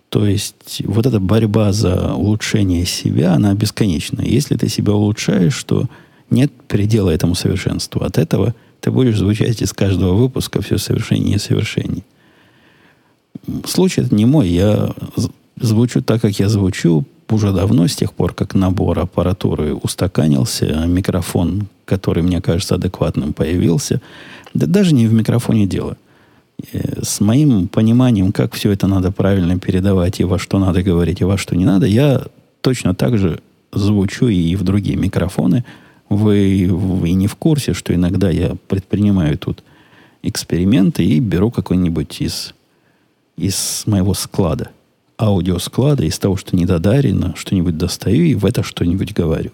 То есть вот эта борьба за улучшение себя, она бесконечна. Если ты себя улучшаешь, то нет предела этому совершенству. От этого ты будешь звучать из каждого выпуска все совершеннее и совершеннее. Случай это не мой. Я звучу так, как я звучу, уже давно, с тех пор, как набор аппаратуры устаканился, микрофон, который мне кажется адекватным, появился. Да даже не в микрофоне дело. Э, с моим пониманием, как все это надо правильно передавать, и во что надо говорить, и во что не надо, я точно так же звучу и в другие микрофоны. Вы, вы не в курсе, что иногда я предпринимаю тут эксперименты и беру какой-нибудь из, из моего склада аудиосклада, из того, что недодарено, что-нибудь достаю и в это что-нибудь говорю.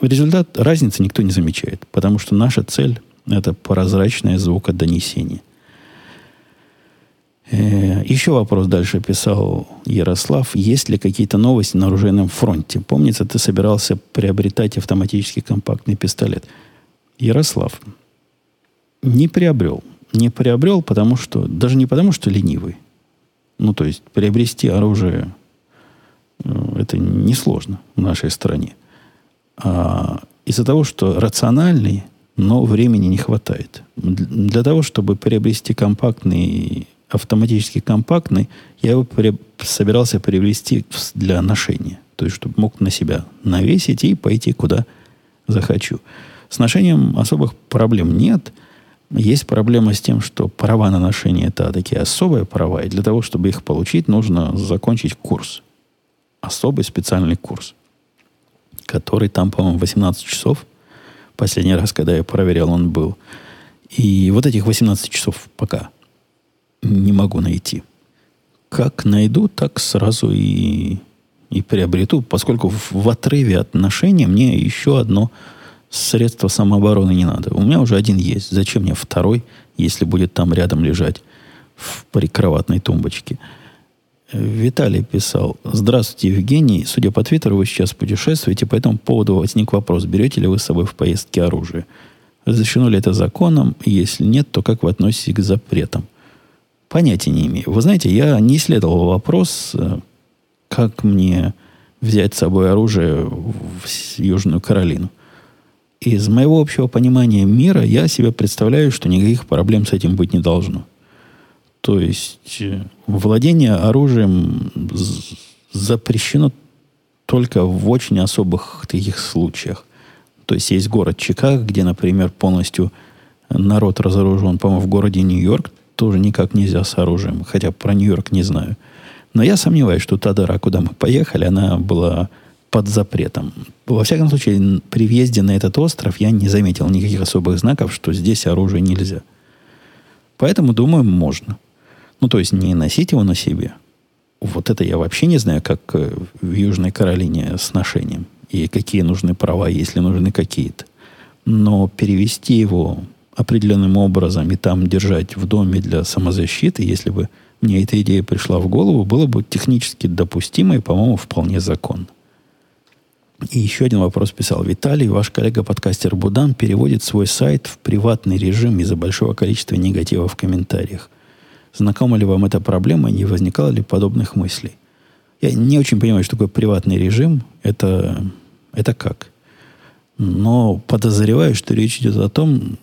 Результат, разницы никто не замечает, потому что наша цель – это прозрачное звукодонесение. Э, еще вопрос дальше писал Ярослав. Есть ли какие-то новости на оружейном фронте? Помнится, ты собирался приобретать автоматический компактный пистолет. Ярослав, не приобрел. Не приобрел, потому что, даже не потому, что ленивый, ну, то есть приобрести оружие э, это несложно в нашей стране. А из-за того, что рациональный, но времени не хватает. Для того, чтобы приобрести компактный, автоматически компактный, я его при, собирался приобрести для ношения. То есть, чтобы мог на себя навесить и пойти куда захочу. С ношением особых проблем нет – есть проблема с тем, что права на ношение это такие особые права, и для того, чтобы их получить, нужно закончить курс. Особый специальный курс, который там, по-моему, 18 часов. Последний раз, когда я проверял, он был. И вот этих 18 часов пока не могу найти. Как найду, так сразу и, и приобрету, поскольку в, в отрыве от ношения мне еще одно средства самообороны не надо. У меня уже один есть. Зачем мне второй, если будет там рядом лежать в прикроватной тумбочке? Виталий писал. Здравствуйте, Евгений. Судя по Твиттеру, вы сейчас путешествуете, по поводу возник вопрос. Берете ли вы с собой в поездке оружие? Разрешено ли это законом? Если нет, то как вы относитесь к запретам? Понятия не имею. Вы знаете, я не исследовал вопрос, э, как мне взять с собой оружие в Южную Каролину из моего общего понимания мира я себе представляю, что никаких проблем с этим быть не должно. То есть э, владение оружием запрещено только в очень особых таких случаях. То есть есть город Чикаго, где, например, полностью народ разоружен. По-моему, в городе Нью-Йорк тоже никак нельзя с оружием. Хотя про Нью-Йорк не знаю. Но я сомневаюсь, что та дыра, куда мы поехали, она была под запретом. Во всяком случае, при въезде на этот остров я не заметил никаких особых знаков, что здесь оружие нельзя. Поэтому, думаю, можно. Ну, то есть, не носить его на себе. Вот это я вообще не знаю, как э, в Южной Каролине с ношением. И какие нужны права, если нужны какие-то. Но перевести его определенным образом и там держать в доме для самозащиты, если бы мне эта идея пришла в голову, было бы технически допустимо и, по-моему, вполне законно. И еще один вопрос писал Виталий. Ваш коллега-подкастер Будан переводит свой сайт в приватный режим из-за большого количества негатива в комментариях. Знакома ли вам эта проблема? Не возникало ли подобных мыслей? Я не очень понимаю, что такое приватный режим. Это, это как? Но подозреваю, что речь идет о том,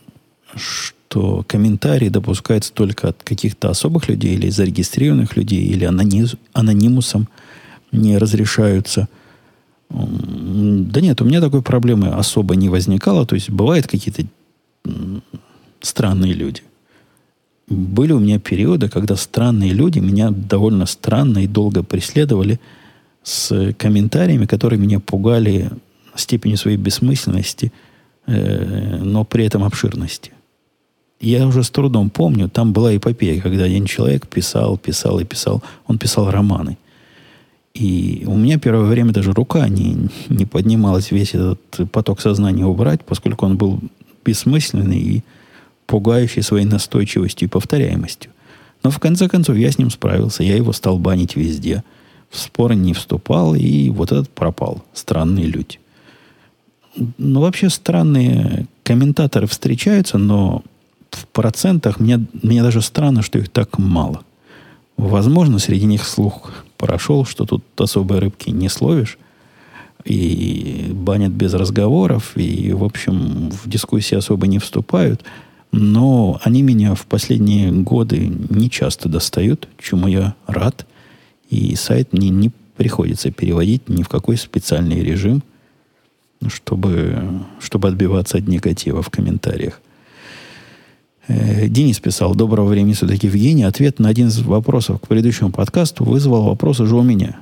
что комментарии допускаются только от каких-то особых людей или зарегистрированных людей, или аноним, анонимусом не разрешаются. Да нет, у меня такой проблемы особо не возникало. То есть бывают какие-то странные люди. Были у меня периоды, когда странные люди меня довольно странно и долго преследовали с комментариями, которые меня пугали степенью своей бессмысленности, э, но при этом обширности. Я уже с трудом помню, там была эпопея, когда один человек писал, писал и писал. Он писал романы. И у меня первое время даже рука не, не поднималась весь этот поток сознания убрать, поскольку он был бессмысленный и пугающий своей настойчивостью и повторяемостью. Но в конце концов я с ним справился, я его стал банить везде. В споры не вступал, и вот этот пропал. Странные люди. Ну, вообще странные комментаторы встречаются, но в процентах мне, мне даже странно, что их так мало. Возможно, среди них слух прошел, что тут особой рыбки не словишь, и банят без разговоров, и, в общем, в дискуссии особо не вступают. Но они меня в последние годы не часто достают, чему я рад. И сайт мне не приходится переводить ни в какой специальный режим, чтобы, чтобы отбиваться от негатива в комментариях. Э, Денис писал, доброго времени суток, Евгений. Ответ на один из вопросов к предыдущему подкасту вызвал вопрос уже у меня.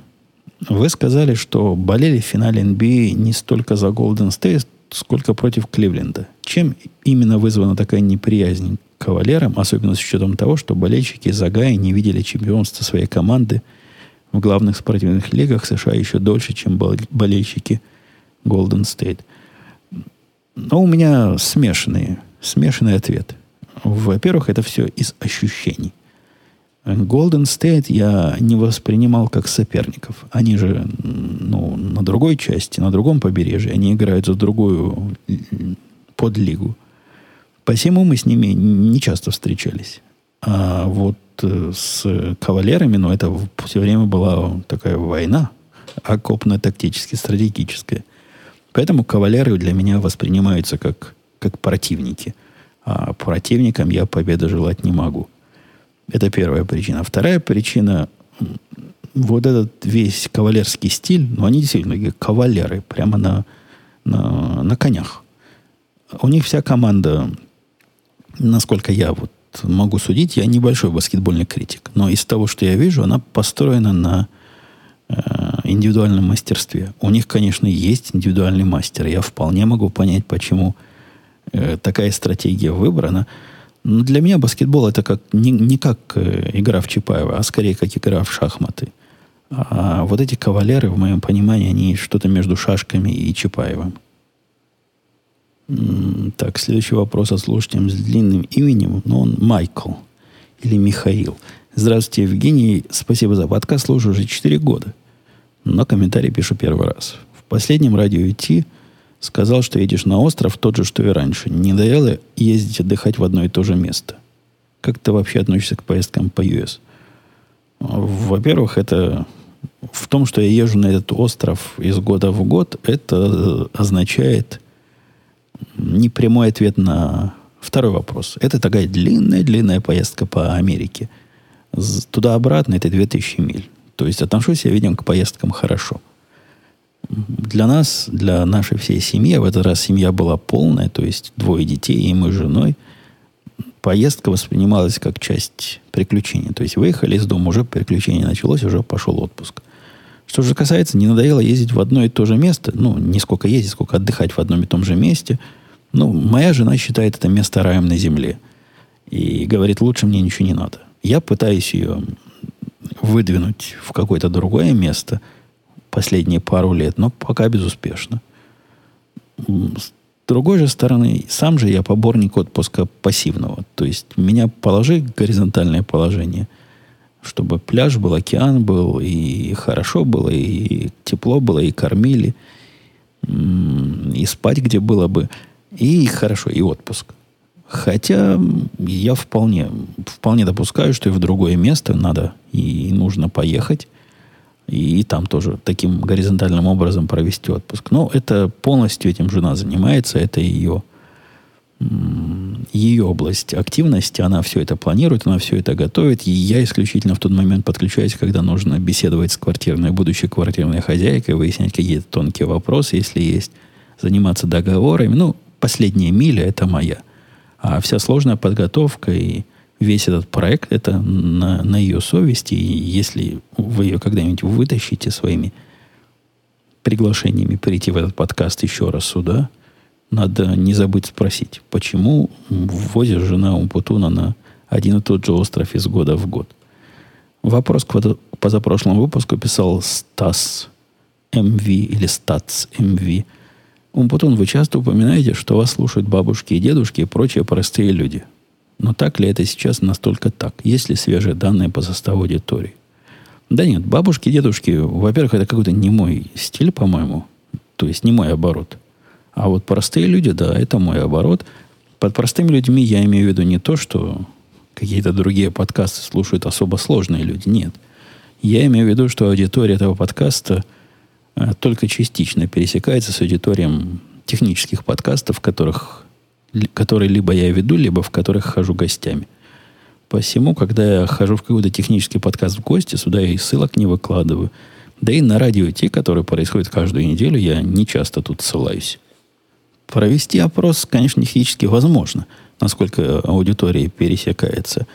Вы сказали, что болели в финале NBA не столько за Golden State, сколько против Кливленда. Чем именно вызвана такая неприязнь к кавалерам, особенно с учетом того, что болельщики Загая не видели чемпионства своей команды в главных спортивных лигах США еще дольше, чем болельщики Golden State. Но у меня смешанный, смешанный ответ. Во-первых, это все из ощущений. Golden State я не воспринимал как соперников. Они же ну, на другой части, на другом побережье. Они играют за другую подлигу. Посему мы с ними не часто встречались. А вот э, с кавалерами, ну, это все время была такая война, окопная, тактически, стратегическая. Поэтому кавалеры для меня воспринимаются как, как противники. А противникам я победы желать не могу. Это первая причина. Вторая причина, вот этот весь кавалерский стиль, ну, они действительно кавалеры, прямо на, на, на конях. У них вся команда, насколько я вот могу судить, я небольшой баскетбольный критик, но из того, что я вижу, она построена на э, индивидуальном мастерстве. У них, конечно, есть индивидуальный мастер. Я вполне могу понять, почему э, такая стратегия выбрана. Но для меня баскетбол это как, не, не как э, игра в Чапаева, а скорее как игра в шахматы. А вот эти кавалеры, в моем понимании, они что-то между шашками и Чапаевым. Так, следующий вопрос от слушателя с длинным именем, но он Майкл или Михаил. Здравствуйте, Евгений. Спасибо за подкаст. Слушаю уже 4 года. Но комментарий пишу первый раз. В последнем радио идти Сказал, что едешь на остров тот же, что и раньше. Не надоело ездить отдыхать в одно и то же место. Как ты вообще относишься к поездкам по US? Во-первых, это в том, что я езжу на этот остров из года в год, это означает непрямой ответ на второй вопрос. Это такая длинная-длинная поездка по Америке. Туда-обратно это 2000 миль. То есть отношусь я, видим, к поездкам хорошо для нас, для нашей всей семьи, в этот раз семья была полная, то есть двое детей и мы с женой, поездка воспринималась как часть приключения. То есть выехали из дома, уже приключение началось, уже пошел отпуск. Что же касается, не надоело ездить в одно и то же место, ну, не сколько ездить, сколько отдыхать в одном и том же месте. Ну, моя жена считает это место раем на земле. И говорит, лучше мне ничего не надо. Я пытаюсь ее выдвинуть в какое-то другое место – последние пару лет, но пока безуспешно. другой же стороны, сам же я поборник отпуска пассивного. То есть меня положи в горизонтальное положение, чтобы пляж был, океан был, и хорошо было, и тепло было, и кормили, и спать где было бы, и хорошо, и отпуск. Хотя я вполне, вполне допускаю, что и в другое место надо и нужно поехать, и там тоже таким горизонтальным образом провести отпуск. Но это полностью этим жена занимается, это ее, ее область активности, она все это планирует, она все это готовит, и я исключительно в тот момент подключаюсь, когда нужно беседовать с квартирной, будущей квартирной хозяйкой, выяснять какие-то тонкие вопросы, если есть, заниматься договорами. Ну, последняя миля – это моя. А вся сложная подготовка и весь этот проект, это на, на ее совести. И если вы ее когда-нибудь вытащите своими приглашениями прийти в этот подкаст еще раз сюда, надо не забыть спросить, почему ввозит жена Умпутуна на один и тот же остров из года в год. Вопрос к позапрошлому выпуску писал Стас МВ или Стац МВ. Умпутун, вы часто упоминаете, что вас слушают бабушки и дедушки и прочие простые люди – но так ли это сейчас настолько так? Есть ли свежие данные по составу аудитории? Да нет, бабушки, дедушки, во-первых, это какой-то не мой стиль, по-моему. То есть не мой оборот. А вот простые люди, да, это мой оборот. Под простыми людьми я имею в виду не то, что какие-то другие подкасты слушают особо сложные люди. Нет. Я имею в виду, что аудитория этого подкаста а, только частично пересекается с аудиторией технических подкастов, в которых которые либо я веду, либо в которых хожу гостями. Посему, когда я хожу в какой-то технический подкаст в гости, сюда и ссылок не выкладываю. Да и на радио те, которые происходят каждую неделю, я не часто тут ссылаюсь. Провести опрос, конечно, технически возможно, насколько аудитория пересекается.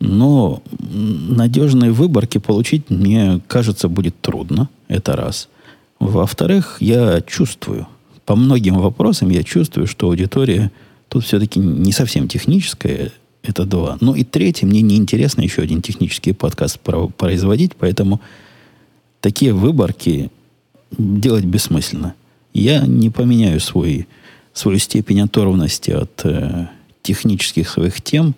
Но надежные выборки получить, мне кажется, будет трудно. Это раз. Во-вторых, я чувствую, по многим вопросам я чувствую, что аудитория тут все-таки не совсем техническая. Это два. Ну и третье, мне неинтересно еще один технический подкаст производить, поэтому такие выборки делать бессмысленно. Я не поменяю свой, свою степень оторванности от э, технических своих тем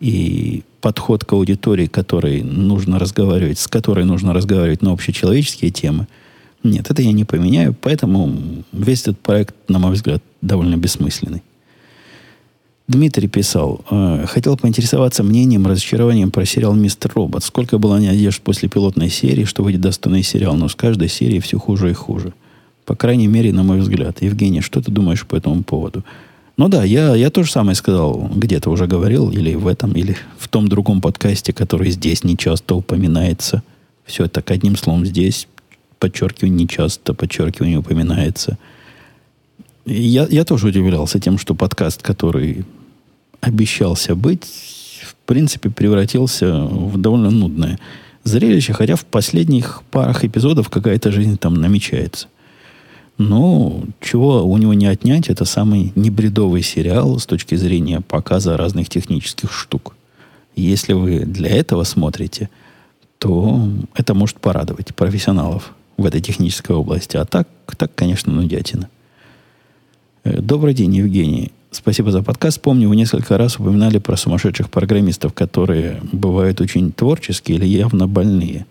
и подход к аудитории, которой нужно разговаривать, с которой нужно разговаривать на общечеловеческие темы – нет, это я не поменяю, поэтому весь этот проект, на мой взгляд, довольно бессмысленный. Дмитрий писал, э, хотел поинтересоваться мнением, разочарованием про сериал «Мистер Робот». Сколько было надежд после пилотной серии, что выйдет достойный сериал, но с каждой серией все хуже и хуже. По крайней мере, на мой взгляд. Евгений, что ты думаешь по этому поводу? Ну да, я, я то же самое сказал, где-то уже говорил, или в этом, или в том другом подкасте, который здесь не часто упоминается. Все так одним словом здесь подчеркиваю, не часто, подчеркиваю, не упоминается. Я, я тоже удивлялся тем, что подкаст, который обещался быть, в принципе, превратился в довольно нудное зрелище, хотя в последних парах эпизодов какая-то жизнь там намечается. Но чего у него не отнять, это самый небредовый сериал с точки зрения показа разных технических штук. Если вы для этого смотрите, то это может порадовать профессионалов в этой технической области. А так, так конечно, нудятина. Э, добрый день, Евгений. Спасибо за подкаст. Помню, вы несколько раз упоминали про сумасшедших программистов, которые бывают очень творческие или явно больные.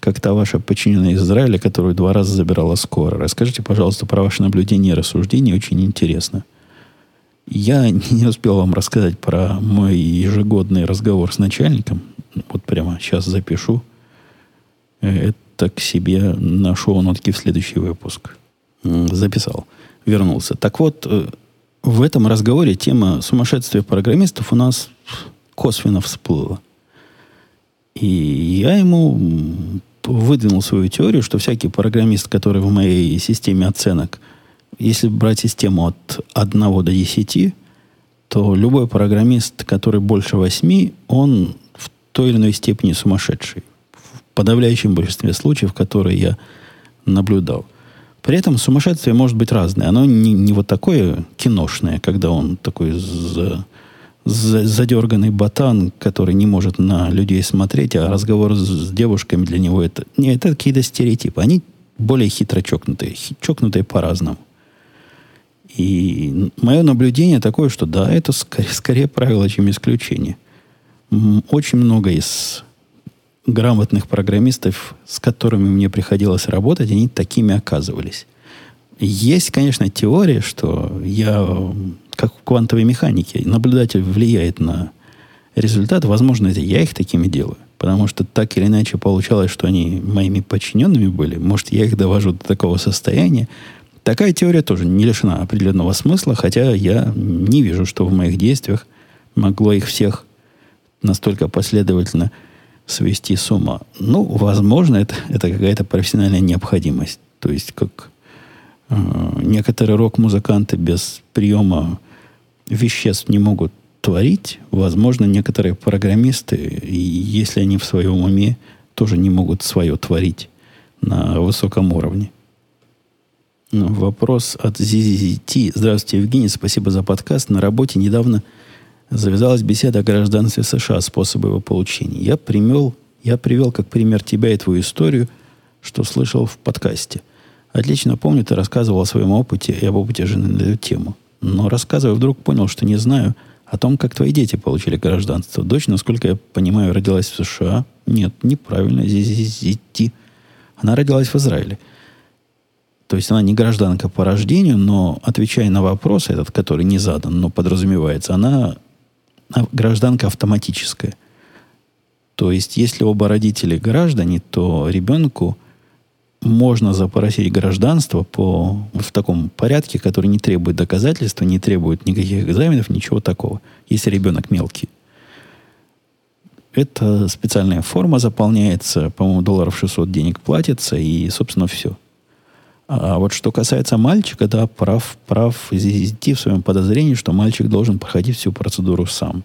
Как та ваша подчиненная из Израиля, которую два раза забирала скоро. Расскажите, пожалуйста, про ваши наблюдения и рассуждения. Очень интересно. Я не успел вам рассказать про мой ежегодный разговор с начальником. Вот прямо сейчас запишу. Э, так к себе на шоу-нотки в следующий выпуск. Записал. Вернулся. Так вот, э, в этом разговоре тема сумасшествия программистов у нас косвенно всплыла. И я ему выдвинул свою теорию, что всякий программист, который в моей системе оценок, если брать систему от 1 до 10, то любой программист, который больше 8, он в той или иной степени сумасшедший подавляющем большинстве случаев, которые я наблюдал. При этом сумасшествие может быть разное. Оно не, не вот такое киношное, когда он такой за, за, задерганный ботан, который не может на людей смотреть, а разговор с, с девушками для него это... Не, это какие-то стереотипы. Они более хитро чокнутые. Чокнутые по-разному. И мое наблюдение такое, что да, это скорее, скорее правило, чем исключение. Очень много из грамотных программистов, с которыми мне приходилось работать, они такими оказывались. Есть, конечно, теория, что я, как в квантовой механике, наблюдатель влияет на результат. Возможно, это я их такими делаю. Потому что так или иначе получалось, что они моими подчиненными были. Может, я их довожу до такого состояния. Такая теория тоже не лишена определенного смысла, хотя я не вижу, что в моих действиях могло их всех настолько последовательно свести с ума. Ну, возможно, это, это какая-то профессиональная необходимость. То есть, как э, некоторые рок-музыканты без приема веществ не могут творить, возможно, некоторые программисты, если они в своем уме, тоже не могут свое творить на высоком уровне. Ну, вопрос от ZZT. Здравствуйте, Евгений, спасибо за подкаст. На работе недавно завязалась беседа о гражданстве США, способы его получения. Я примел, я привел как пример тебя и твою историю, что слышал в подкасте. Отлично помню, ты рассказывал о своем опыте и об опыте жены на эту тему. Но рассказывая, вдруг понял, что не знаю о том, как твои дети получили гражданство. Дочь, насколько я понимаю, родилась в США. Нет, неправильно, зити. Она родилась в Израиле. То есть она не гражданка по рождению, но отвечая на вопрос этот, который не задан, но подразумевается, она гражданка автоматическая. То есть, если оба родителя граждане, то ребенку можно запросить гражданство по, в таком порядке, который не требует доказательства, не требует никаких экзаменов, ничего такого, если ребенок мелкий. Это специальная форма заполняется, по-моему, долларов 600 денег платится, и, собственно, все. А вот что касается мальчика, да, прав, прав идти в своем подозрении, что мальчик должен проходить всю процедуру сам.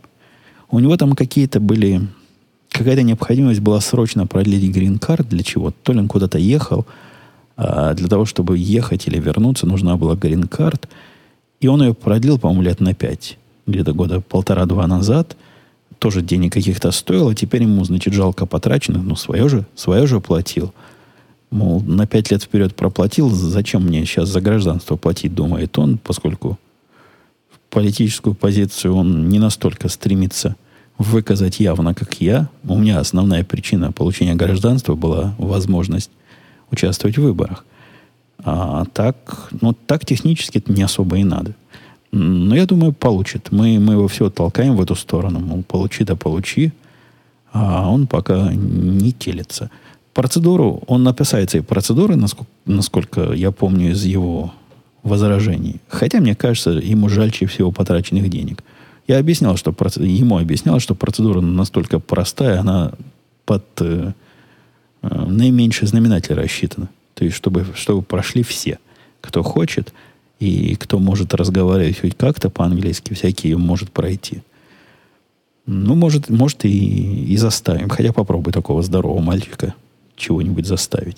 У него там какие-то были какая-то необходимость была срочно продлить грин-карт для чего? То ли он куда-то ехал, а для того, чтобы ехать или вернуться, нужна была грин-карт. И он ее продлил, по-моему, лет на пять. Где-то года полтора-два назад. Тоже денег каких-то стоило. Теперь ему, значит, жалко потраченных. Ну, свое же, свое же платил. Мол, на пять лет вперед проплатил. Зачем мне сейчас за гражданство платить, думает он, поскольку в политическую позицию он не настолько стремится выказать явно, как я. У меня основная причина получения гражданства была возможность участвовать в выборах. А так, ну, так технически это не особо и надо. Но я думаю, получит. Мы, мы его все толкаем в эту сторону. Мол, получи да получи. А он пока не телится. Процедуру, он написает и процедуры, насколько, насколько я помню из его возражений. Хотя, мне кажется, ему жальче всего потраченных денег. Я объяснял, что ему объяснял, что процедура настолько простая, она под э, э, наименьший знаменатель рассчитана. То есть, чтобы, чтобы прошли все. Кто хочет и кто может разговаривать хоть как-то по-английски, всякие может пройти. Ну, может, может и, и заставим. Хотя попробуй такого здорового мальчика чего-нибудь заставить.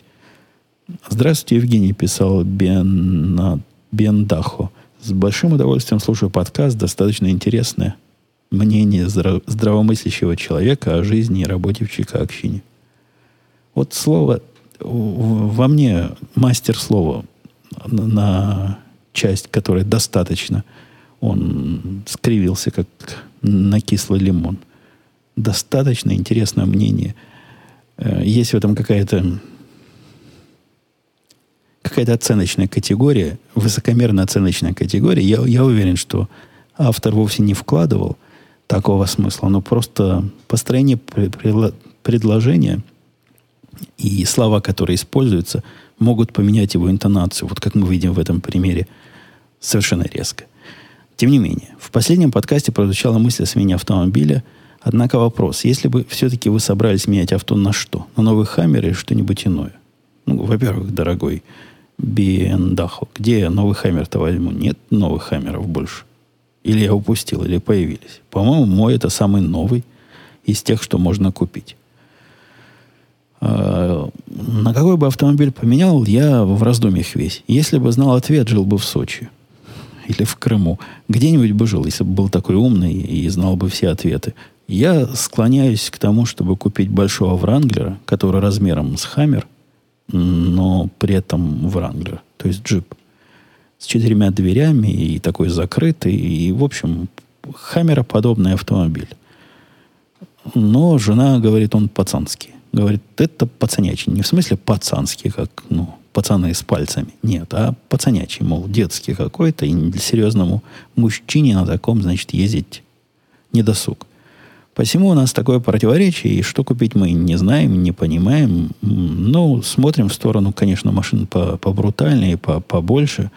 Здравствуйте, Евгений, писал Бен, Бендахо. С большим удовольствием слушаю подкаст, достаточно интересное мнение здраво- здравомыслящего человека о жизни и работе в Чикагщине. Вот слово, во мне мастер слова на часть, которая достаточно, он скривился, как на кислый лимон. Достаточно интересное мнение. Э, есть в этом какая-то какая-то оценочная категория, высокомерно оценочная категория. Я, я уверен, что автор вовсе не вкладывал такого смысла, но просто построение предложения и слова, которые используются, могут поменять его интонацию, вот как мы видим в этом примере, совершенно резко. Тем не менее, в последнем подкасте прозвучала мысль о смене автомобиля, однако вопрос, если бы все-таки вы собрались менять авто на что? На новый Хаммер или что-нибудь иное? Ну, во-первых, дорогой Бендахо. Где новый хаммер-то возьму? Нет новых хаммеров больше. Или я упустил, или появились. По-моему, мой это самый новый из тех, что можно купить. А, на какой бы автомобиль поменял, я в раздумьях весь. Если бы знал ответ, жил бы в Сочи. Или в Крыму. Где-нибудь бы жил, если бы был такой умный и знал бы все ответы. Я склоняюсь к тому, чтобы купить большого Вранглера, который размером с Хаммер, но при этом Wrangler, то есть джип. с четырьмя дверями и такой закрытый. И, в общем, хаммероподобный автомобиль. Но жена говорит, он пацанский. Говорит, это пацанячий. Не в смысле пацанский, как, ну, пацаны с пальцами. Нет, а пацанячий, мол, детский какой-то. И для серьезному мужчине на таком, значит, ездить недосуг. Посему у нас такое противоречие, и что купить мы не знаем, не понимаем. Ну, смотрим в сторону, конечно, машин по, побрутальнее, по, побольше,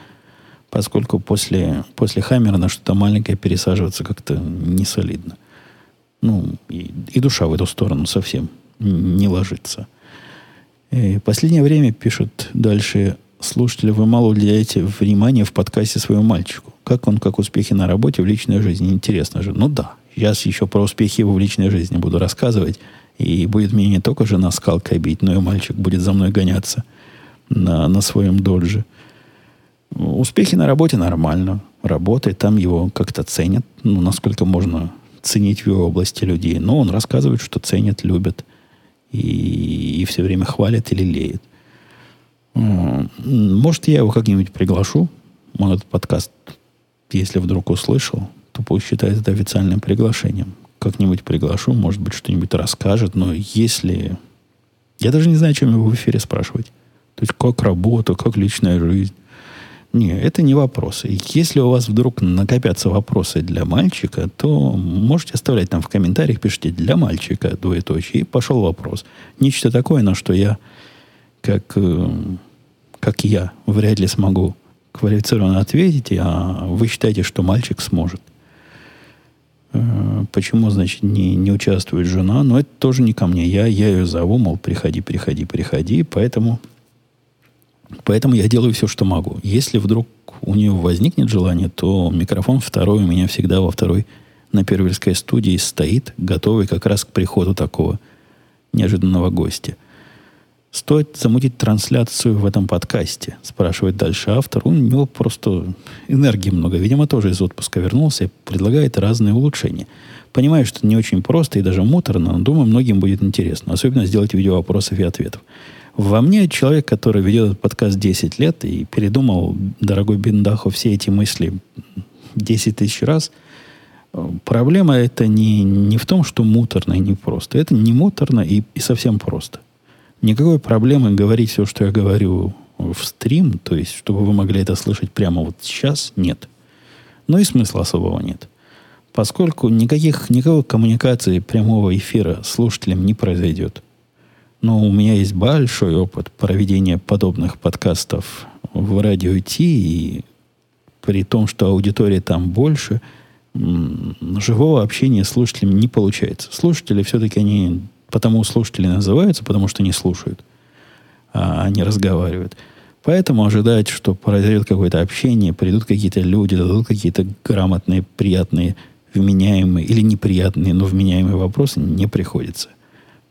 поскольку после, после Хаммера на что-то маленькое пересаживаться как-то не солидно. Ну, и, и душа в эту сторону совсем не ложится. И последнее время пишут дальше слушатели, вы мало уделяете внимания в подкасте своему мальчику. Как он, как успехи на работе, в личной жизни? Интересно же. Ну да, Сейчас еще про успехи его в личной жизни буду рассказывать. И будет мне не только жена скалкой бить, но и мальчик будет за мной гоняться на, на своем додже. Успехи на работе нормально. Работает, там его как-то ценят. Ну, насколько можно ценить в его области людей. Но он рассказывает, что ценят, любят. И, и все время хвалят или леют. Может, я его как-нибудь приглашу. Он этот подкаст, если вдруг услышал, то пусть считает это официальным приглашением. Как-нибудь приглашу, может быть, что-нибудь расскажет, но если... Я даже не знаю, чем его в эфире спрашивать. То есть, как работа, как личная жизнь. Не, это не вопросы. Если у вас вдруг накопятся вопросы для мальчика, то можете оставлять там в комментариях, пишите «для мальчика», двоеточие, и пошел вопрос. Нечто такое, на что я, как, э, как я, вряд ли смогу квалифицированно ответить, а вы считаете, что мальчик сможет – Э, почему, значит, не, не участвует жена? Но это тоже не ко мне. Я, я ее зову, мол, приходи, приходи, приходи. Поэтому, поэтому я делаю все, что могу. Если вдруг у нее возникнет желание, то микрофон второй у меня всегда во второй на Первильской студии стоит, готовый как раз к приходу такого неожиданного гостя. Стоит замутить трансляцию в этом подкасте, спрашивает дальше автор. У него просто энергии много. Видимо, тоже из отпуска вернулся и предлагает разные улучшения. Понимаю, что не очень просто и даже муторно, но думаю, многим будет интересно. Особенно сделать видео вопросов и ответов. Во мне человек, который ведет этот подкаст 10 лет и передумал, дорогой Бендахов, все эти мысли 10 тысяч раз, проблема это не, не в том, что муторно и непросто. Это не муторно и, и совсем просто. Никакой проблемы говорить все, что я говорю в стрим, то есть, чтобы вы могли это слышать прямо вот сейчас, нет. Но и смысла особого нет. Поскольку никаких, никакой коммуникации прямого эфира с слушателем не произойдет. Но у меня есть большой опыт проведения подобных подкастов в радио Ти, и при том, что аудитория там больше, живого общения с слушателями не получается. Слушатели все-таки они Потому слушатели называются, потому что не слушают, а они разговаривают. Поэтому ожидать, что произойдет какое-то общение, придут какие-то люди, дадут какие-то грамотные, приятные, вменяемые или неприятные, но вменяемые вопросы, не приходится.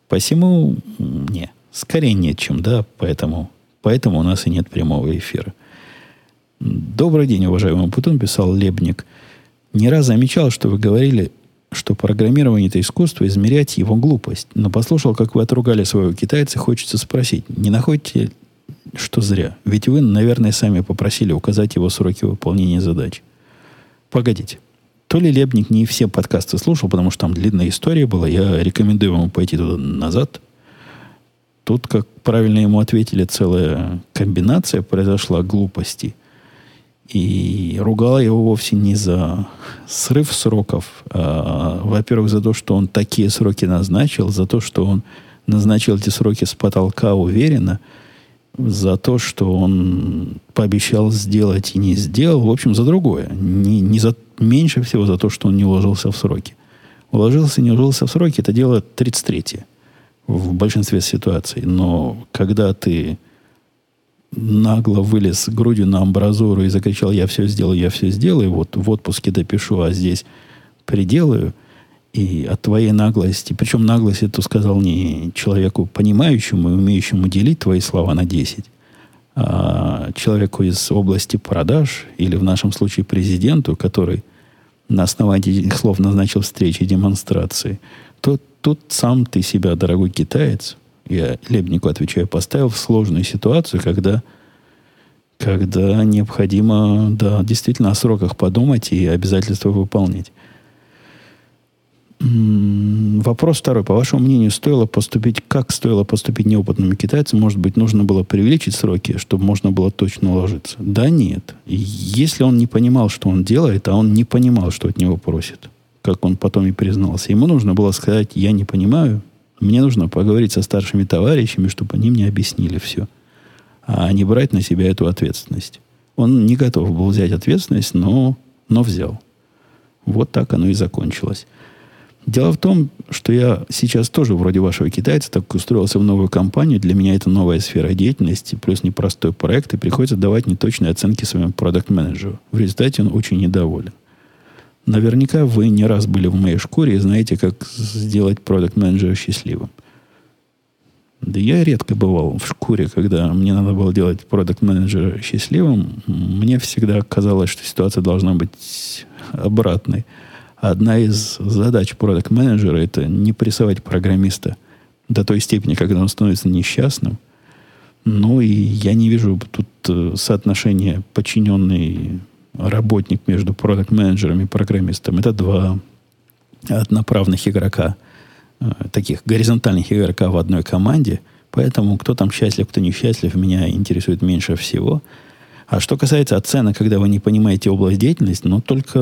Посему не. Скорее нет, чем да, поэтому, поэтому у нас и нет прямого эфира. Добрый день, уважаемый Путун, писал Лебник. Не раз замечал, что вы говорили что программирование – это искусство, измерять его глупость. Но послушал, как вы отругали своего китайца, хочется спросить, не находите, что зря? Ведь вы, наверное, сами попросили указать его сроки выполнения задач. Погодите. То ли Лебник не все подкасты слушал, потому что там длинная история была, я рекомендую ему пойти туда назад. Тут, как правильно ему ответили, целая комбинация произошла глупости – и ругала его вовсе не за срыв сроков, а, во-первых, за то, что он такие сроки назначил, за то, что он назначил эти сроки с потолка уверенно, за то, что он пообещал сделать и не сделал, в общем, за другое. Не, не за, меньше всего за то, что он не уложился в сроки. Уложился, не уложился в сроки, это дело 33 в большинстве ситуаций. Но когда ты нагло вылез грудью на амбразуру и закричал, я все сделаю, я все сделаю, вот в отпуске допишу, а здесь приделаю. И от твоей наглости, причем наглость это сказал не человеку понимающему и умеющему делить твои слова на 10, а человеку из области продаж, или в нашем случае президенту, который на основании этих слов назначил встречи и демонстрации, то тут сам ты себя, дорогой китаец, я Лебнику отвечаю, поставил в сложную ситуацию, когда когда необходимо, да, действительно о сроках подумать и обязательства выполнять. Вопрос второй. По вашему мнению, стоило поступить, как стоило поступить неопытными китайцам? Может быть, нужно было преувеличить сроки, чтобы можно было точно уложиться? Да нет. Если он не понимал, что он делает, а он не понимал, что от него просит, как он потом и признался, ему нужно было сказать, я не понимаю, мне нужно поговорить со старшими товарищами, чтобы они мне объяснили все, а не брать на себя эту ответственность. Он не готов был взять ответственность, но, но взял. Вот так оно и закончилось. Дело в том, что я сейчас тоже вроде вашего китайца так устроился в новую компанию. Для меня это новая сфера деятельности, плюс непростой проект, и приходится давать неточные оценки своему продукт-менеджеру. В результате он очень недоволен. Наверняка вы не раз были в моей шкуре и знаете, как сделать продукт-менеджера счастливым. Да я редко бывал в шкуре, когда мне надо было делать продукт-менеджера счастливым. Мне всегда казалось, что ситуация должна быть обратной – одна из задач продукт менеджера это не прессовать программиста до той степени, когда он становится несчастным. Ну и я не вижу тут э, соотношения подчиненный работник между продукт менеджером и программистом. Это два одноправных игрока, э, таких горизонтальных игрока в одной команде. Поэтому кто там счастлив, кто несчастлив, меня интересует меньше всего – а что касается оценок, когда вы не понимаете область деятельности, ну, только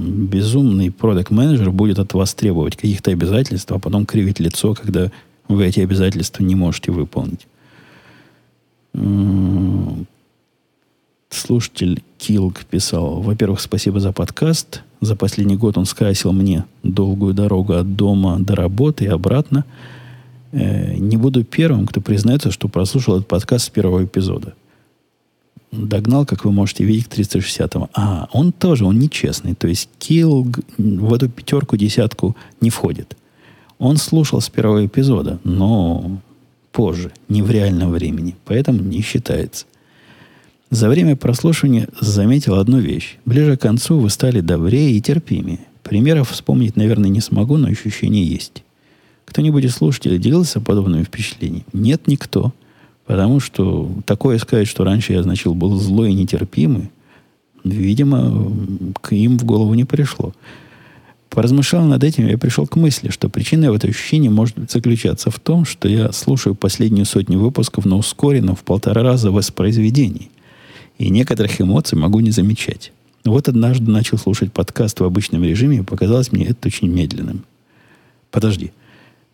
безумный продукт менеджер будет от вас требовать каких-то обязательств, а потом кривить лицо, когда вы эти обязательства не можете выполнить. Слушатель Килк писал, во-первых, спасибо за подкаст. За последний год он скрасил мне долгую дорогу от дома до работы и обратно. Э, не буду первым, кто признается, что прослушал этот подкаст с первого эпизода догнал, как вы можете видеть, к 360-му. А, он тоже, он нечестный. То есть Килл в эту пятерку, десятку не входит. Он слушал с первого эпизода, но позже, не в реальном времени. Поэтому не считается. За время прослушивания заметил одну вещь. Ближе к концу вы стали добрее и терпимее. Примеров вспомнить, наверное, не смогу, но ощущение есть. Кто-нибудь из слушателей делился подобными впечатлениями? Нет, никто. Потому что такое сказать, что раньше я, значит, был злой и нетерпимый, видимо, к им в голову не пришло. Поразмышлял над этим, я пришел к мысли, что причина этого ощущения может заключаться в том, что я слушаю последнюю сотню выпусков на ускоренном в полтора раза воспроизведении. И некоторых эмоций могу не замечать. Вот однажды начал слушать подкаст в обычном режиме, и показалось мне это очень медленным. Подожди.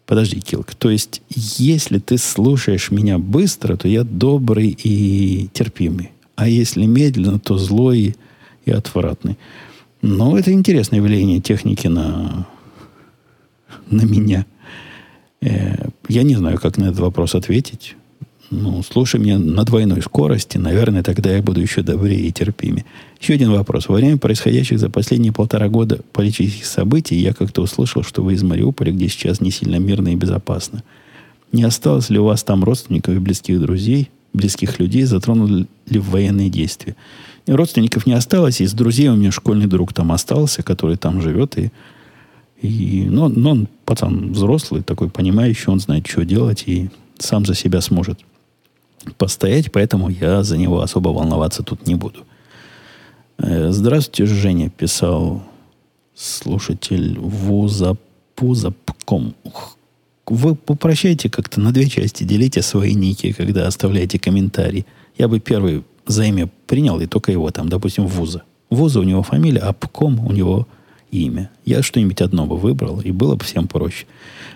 Подожди, Килк. То есть, если ты слушаешь меня быстро, то я добрый и терпимый. А если медленно, то злой и отвратный. Но это интересное явление техники на, на меня. Э, я не знаю, как на этот вопрос ответить. Ну, слушай меня на двойной скорости, наверное, тогда я буду еще добрее и терпимее. Еще один вопрос. Во время происходящих за последние полтора года политических событий я как-то услышал, что вы из Мариуполя, где сейчас не сильно мирно и безопасно. Не осталось ли у вас там родственников и близких друзей, близких людей, затронули ли в военные действия? И родственников не осталось, из друзей у меня школьный друг там остался, который там живет, и и, но, но он пацан взрослый, такой понимающий, он знает, что делать, и сам за себя сможет постоять, поэтому я за него особо волноваться тут не буду. Э, здравствуйте, Женя, писал слушатель вузапузапком. Вы попрощайте как-то на две части, делите свои ники, когда оставляете комментарии. Я бы первый за имя принял, и только его там, допустим, вуза. Вуза у него фамилия, а пком у него имя. Я что-нибудь одно бы выбрал, и было бы всем проще.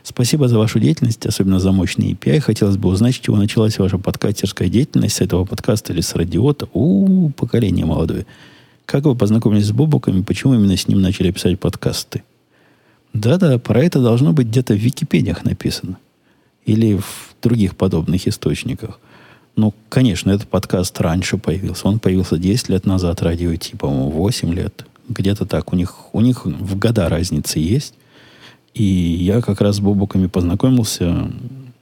Спасибо за вашу деятельность, особенно за мощный API. Хотелось бы узнать, с чего началась ваша подкастерская деятельность, с этого подкаста или с радиота. У, -у поколение молодое. Как вы познакомились с Бобуком и почему именно с ним начали писать подкасты? Да-да, про это должно быть где-то в Википедиях написано. Или в других подобных источниках. Ну, конечно, этот подкаст раньше появился. Он появился 10 лет назад, радио типа, по-моему, 8 лет. Где-то так. У них, у них в года разница есть. И я как раз с Бобуками познакомился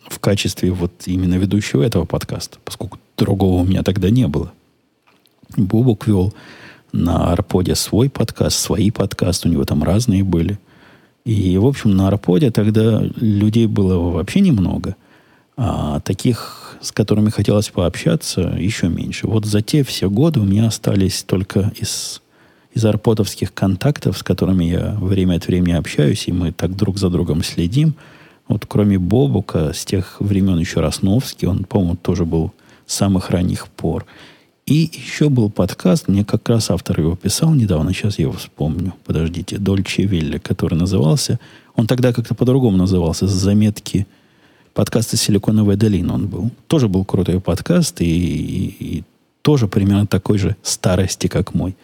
в качестве вот именно ведущего этого подкаста, поскольку другого у меня тогда не было. Бобук вел на Арподе свой подкаст, свои подкасты, у него там разные были. И, в общем, на Арподе тогда людей было вообще немного. А таких, с которыми хотелось пообщаться, еще меньше. Вот за те все годы у меня остались только из, из арпотовских контактов, с которыми я время от времени общаюсь, и мы так друг за другом следим. Вот кроме Бобука, с тех времен еще Росновский, он, по-моему, тоже был с самых ранних пор. И еще был подкаст, мне как раз автор его писал недавно, сейчас я его вспомню. Подождите, Дольче Вилли, который назывался, он тогда как-то по-другому назывался, заметки подкаста «Силиконовая долина» он был. Тоже был крутой подкаст и, и, и тоже примерно такой же старости, как мой.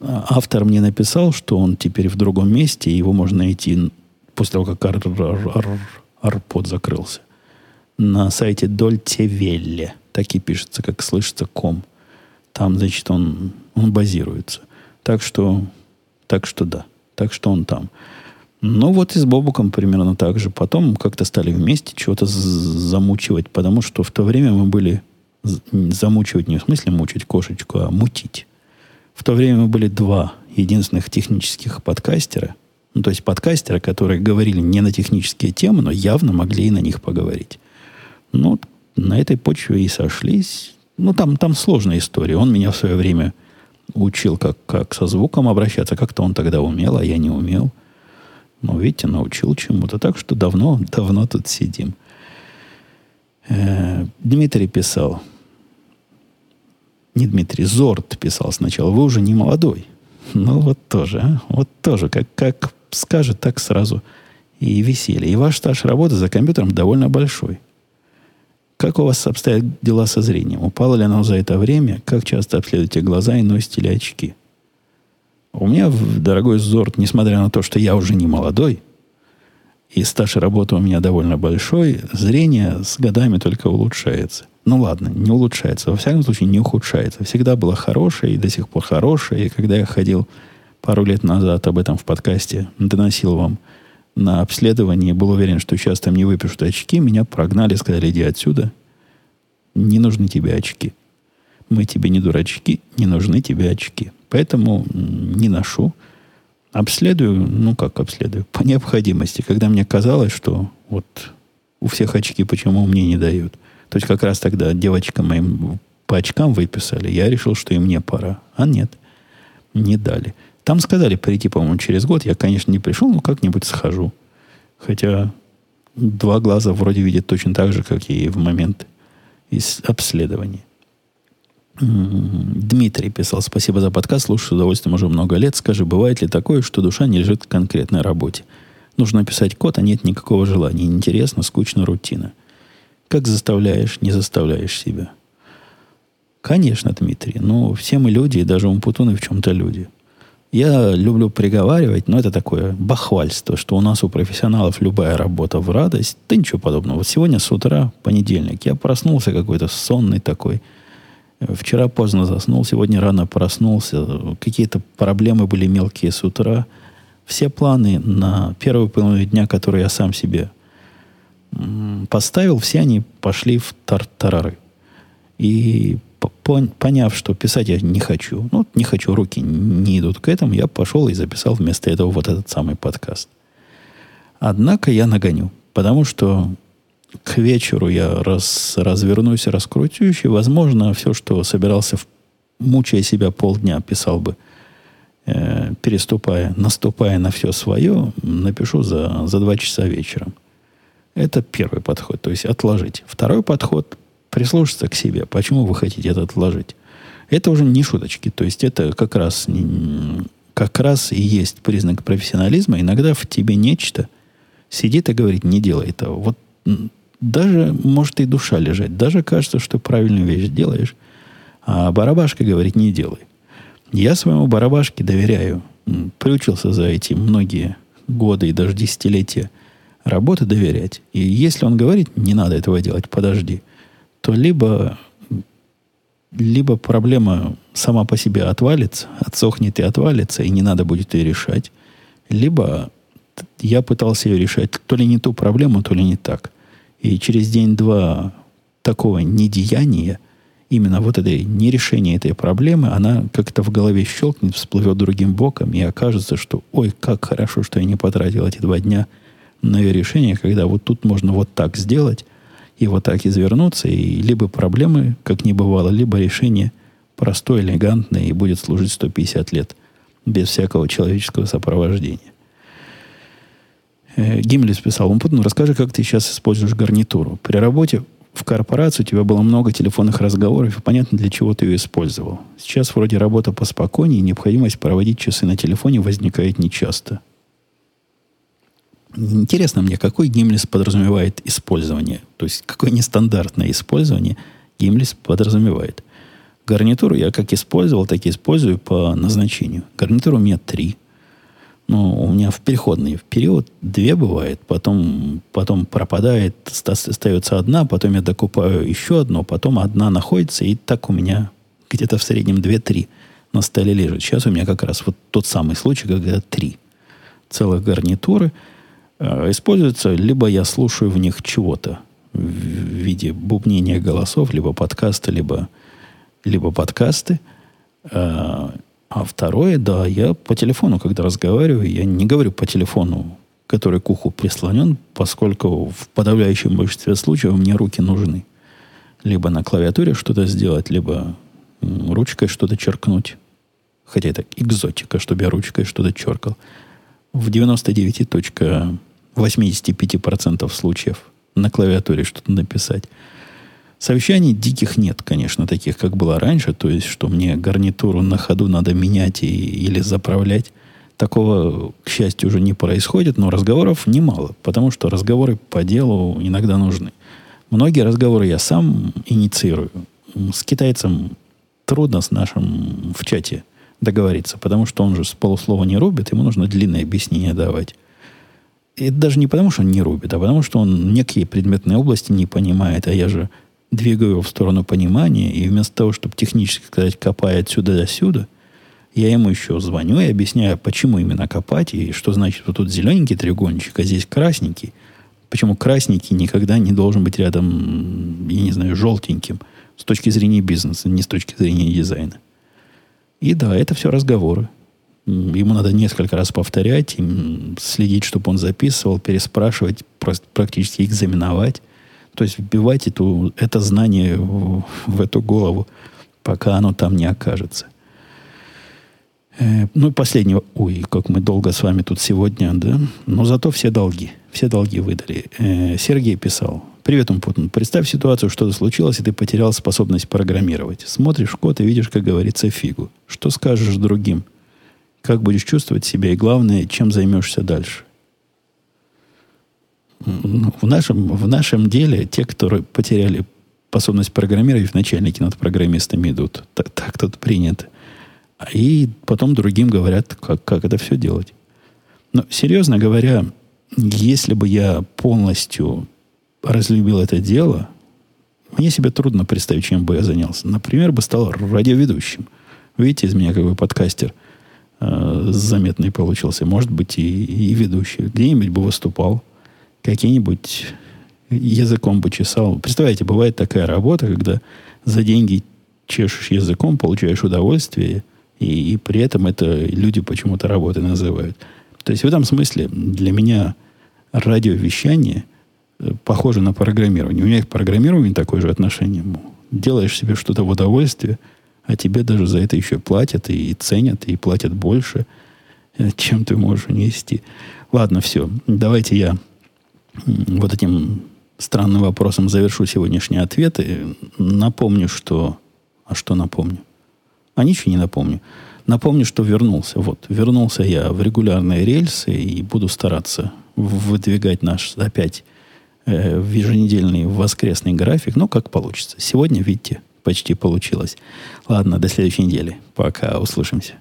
А автор мне написал, что он теперь в другом месте, и его можно найти после того, как ар ар ар Арпод закрылся. На сайте Дольтевелле. Так и пишется, как слышится, ком. Там, значит, он, он базируется. Так что, так что да. Так что он там. Ну, вот и с Бобуком примерно так же. Потом как-то стали вместе чего-то замучивать, потому что в то время мы были замучивать не в смысле мучить кошечку, а мутить. В то время мы были два единственных технических подкастера. Ну, то есть подкастера, которые говорили не на технические темы, но явно могли и на них поговорить. Ну, на этой почве и сошлись. Ну, там, там сложная история. Он меня в свое время учил, как, как со звуком обращаться. Как-то он тогда умел, а я не умел. Ну, видите, научил чему-то. Так что давно, давно тут сидим. Э, Дмитрий писал. Не Дмитрий, Зорт писал сначала. Вы уже не молодой. Ну, вот тоже, а? Вот тоже. Как, как скажет, так сразу и веселье. И ваш стаж работы за компьютером довольно большой. Как у вас обстоят дела со зрением? Упало ли оно за это время? Как часто обследуете глаза и носите ли очки? У меня, дорогой Зорт, несмотря на то, что я уже не молодой, и стаж работы у меня довольно большой, зрение с годами только улучшается. Ну ладно, не улучшается. Во всяком случае, не ухудшается. Всегда было хорошее и до сих пор хорошее. И когда я ходил пару лет назад об этом в подкасте, доносил вам на обследование, был уверен, что сейчас там не выпишут очки, меня прогнали, сказали, иди отсюда. Не нужны тебе очки. Мы тебе не дурачки, не нужны тебе очки. Поэтому не ношу. Обследую, ну как обследую, по необходимости. Когда мне казалось, что вот у всех очки, почему мне не дают. То есть как раз тогда девочкам моим по очкам выписали, я решил, что и мне пора. А нет, не дали. Там сказали прийти, по-моему, через год. Я, конечно, не пришел, но как-нибудь схожу. Хотя два глаза вроде видят точно так же, как и в момент обследования. Дмитрий писал, спасибо за подкаст, слушаю с удовольствием уже много лет. Скажи, бывает ли такое, что душа не лежит в конкретной работе? Нужно писать код, а нет никакого желания. Интересно, скучно, рутина. Как заставляешь, не заставляешь себя? Конечно, Дмитрий. Но все мы люди, и даже умпутуны в чем-то люди. Я люблю приговаривать, но это такое бахвальство, что у нас у профессионалов любая работа в радость. Да ничего подобного. Вот сегодня с утра, понедельник, я проснулся какой-то сонный такой – Вчера поздно заснул, сегодня рано проснулся. Какие-то проблемы были мелкие с утра. Все планы на первую половину дня, которые я сам себе поставил, все они пошли в тартарары. И поняв, что писать я не хочу, ну, не хочу, руки не идут к этому, я пошел и записал вместо этого вот этот самый подкаст. Однако я нагоню, потому что к вечеру я раз, развернусь раскрутюсь, и, возможно, все, что собирался, мучая себя полдня, писал бы, э, переступая, наступая на все свое, напишу за, за два часа вечером. Это первый подход, то есть отложить. Второй подход – прислушаться к себе. Почему вы хотите это отложить? Это уже не шуточки, то есть это как раз, как раз и есть признак профессионализма. Иногда в тебе нечто сидит и говорит, не делай этого. Вот даже может и душа лежать. Даже кажется, что правильную вещь делаешь. А барабашка говорит, не делай. Я своему барабашке доверяю. Приучился за эти многие годы и даже десятилетия работы доверять. И если он говорит, не надо этого делать, подожди, то либо, либо проблема сама по себе отвалится, отсохнет и отвалится, и не надо будет ее решать, либо я пытался ее решать то ли не ту проблему, то ли не так. И через день-два такого недеяния, именно вот этой нерешения этой проблемы, она как-то в голове щелкнет, всплывет другим боком, и окажется, что ой, как хорошо, что я не потратил эти два дня на ее решение, когда вот тут можно вот так сделать, и вот так извернуться, и либо проблемы, как не бывало, либо решение простое, элегантное, и будет служить 150 лет без всякого человеческого сопровождения. Э, Гимлис писал, Умпутун, расскажи, как ты сейчас используешь гарнитуру. При работе в корпорации у тебя было много телефонных разговоров, и понятно, для чего ты ее использовал. Сейчас вроде работа поспокойнее, и необходимость проводить часы на телефоне возникает нечасто. Интересно мне, какой Гимлис подразумевает использование? То есть, какое нестандартное использование Гимлис подразумевает? Гарнитуру я как использовал, так и использую по назначению. Гарнитуру у меня три. Но у меня в переходный период две бывает, потом, потом пропадает, остается одна, потом я докупаю еще одну, потом одна находится, и так у меня где-то в среднем две-три на столе лежит. Сейчас у меня как раз вот тот самый случай, когда три целых гарнитуры – Э, используются, либо я слушаю в них чего-то в виде бубнения голосов, либо подкасты, либо, либо подкасты. Э, а второе, да, я по телефону, когда разговариваю, я не говорю по телефону, который к уху прислонен, поскольку в подавляющем большинстве случаев мне руки нужны. Либо на клавиатуре что-то сделать, либо ручкой что-то черкнуть. Хотя это экзотика, чтобы я ручкой что-то черкал в 99.85% случаев на клавиатуре что-то написать. Совещаний диких нет, конечно, таких, как было раньше, то есть, что мне гарнитуру на ходу надо менять и, или заправлять. Такого, к счастью, уже не происходит, но разговоров немало, потому что разговоры по делу иногда нужны. Многие разговоры я сам инициирую. С китайцем трудно с нашим в чате договориться, потому что он же с полуслова не рубит, ему нужно длинное объяснение давать. И это даже не потому, что он не рубит, а потому, что он некие предметные области не понимает, а я же двигаю его в сторону понимания, и вместо того, чтобы технически сказать «копай отсюда до сюда», я ему еще звоню и объясняю, почему именно копать, и что значит вот тут зелененький треугольничек, а здесь красненький. Почему красненький никогда не должен быть рядом, я не знаю, желтеньким с точки зрения бизнеса, не с точки зрения дизайна. И да, это все разговоры. Ему надо несколько раз повторять, следить, чтобы он записывал, переспрашивать, практически экзаменовать. То есть вбивать эту, это знание в, в эту голову, пока оно там не окажется. Э, ну и последнего. Ой, как мы долго с вами тут сегодня, да? Но зато все долги. Все долги выдали. Э, Сергей писал. Привет, Умпутун. Представь ситуацию, что-то случилось, и ты потерял способность программировать. Смотришь код и видишь, как говорится, фигу. Что скажешь другим? Как будешь чувствовать себя? И главное, чем займешься дальше? В нашем, в нашем деле те, которые потеряли способность программировать, начальники над программистами идут. Так, так тут принято. И потом другим говорят, как, как это все делать. Но, серьезно говоря, если бы я полностью разлюбил это дело, мне себе трудно представить, чем бы я занялся. Например, бы стал радиоведущим. Видите, из меня какой подкастер э, заметный получился. Может быть, и, и ведущий. Где-нибудь бы выступал. Какие-нибудь языком бы чесал. Представляете, бывает такая работа, когда за деньги чешешь языком, получаешь удовольствие, и, и при этом это люди почему-то работой называют. То есть в этом смысле для меня радиовещание – похоже на программирование. У меня к программированию такое же отношение. Делаешь себе что-то в удовольствие, а тебе даже за это еще платят и ценят, и платят больше, э, чем ты можешь унести. Ладно, все. Давайте я вот этим странным вопросом завершу сегодняшние ответы. Напомню, что... А что напомню? А ничего не напомню. Напомню, что вернулся. Вот, вернулся я в регулярные рельсы и буду стараться выдвигать наш опять э, в еженедельный воскресный график. Ну, как получится. Сегодня, видите, почти получилось. Ладно, до следующей недели. Пока, услышимся.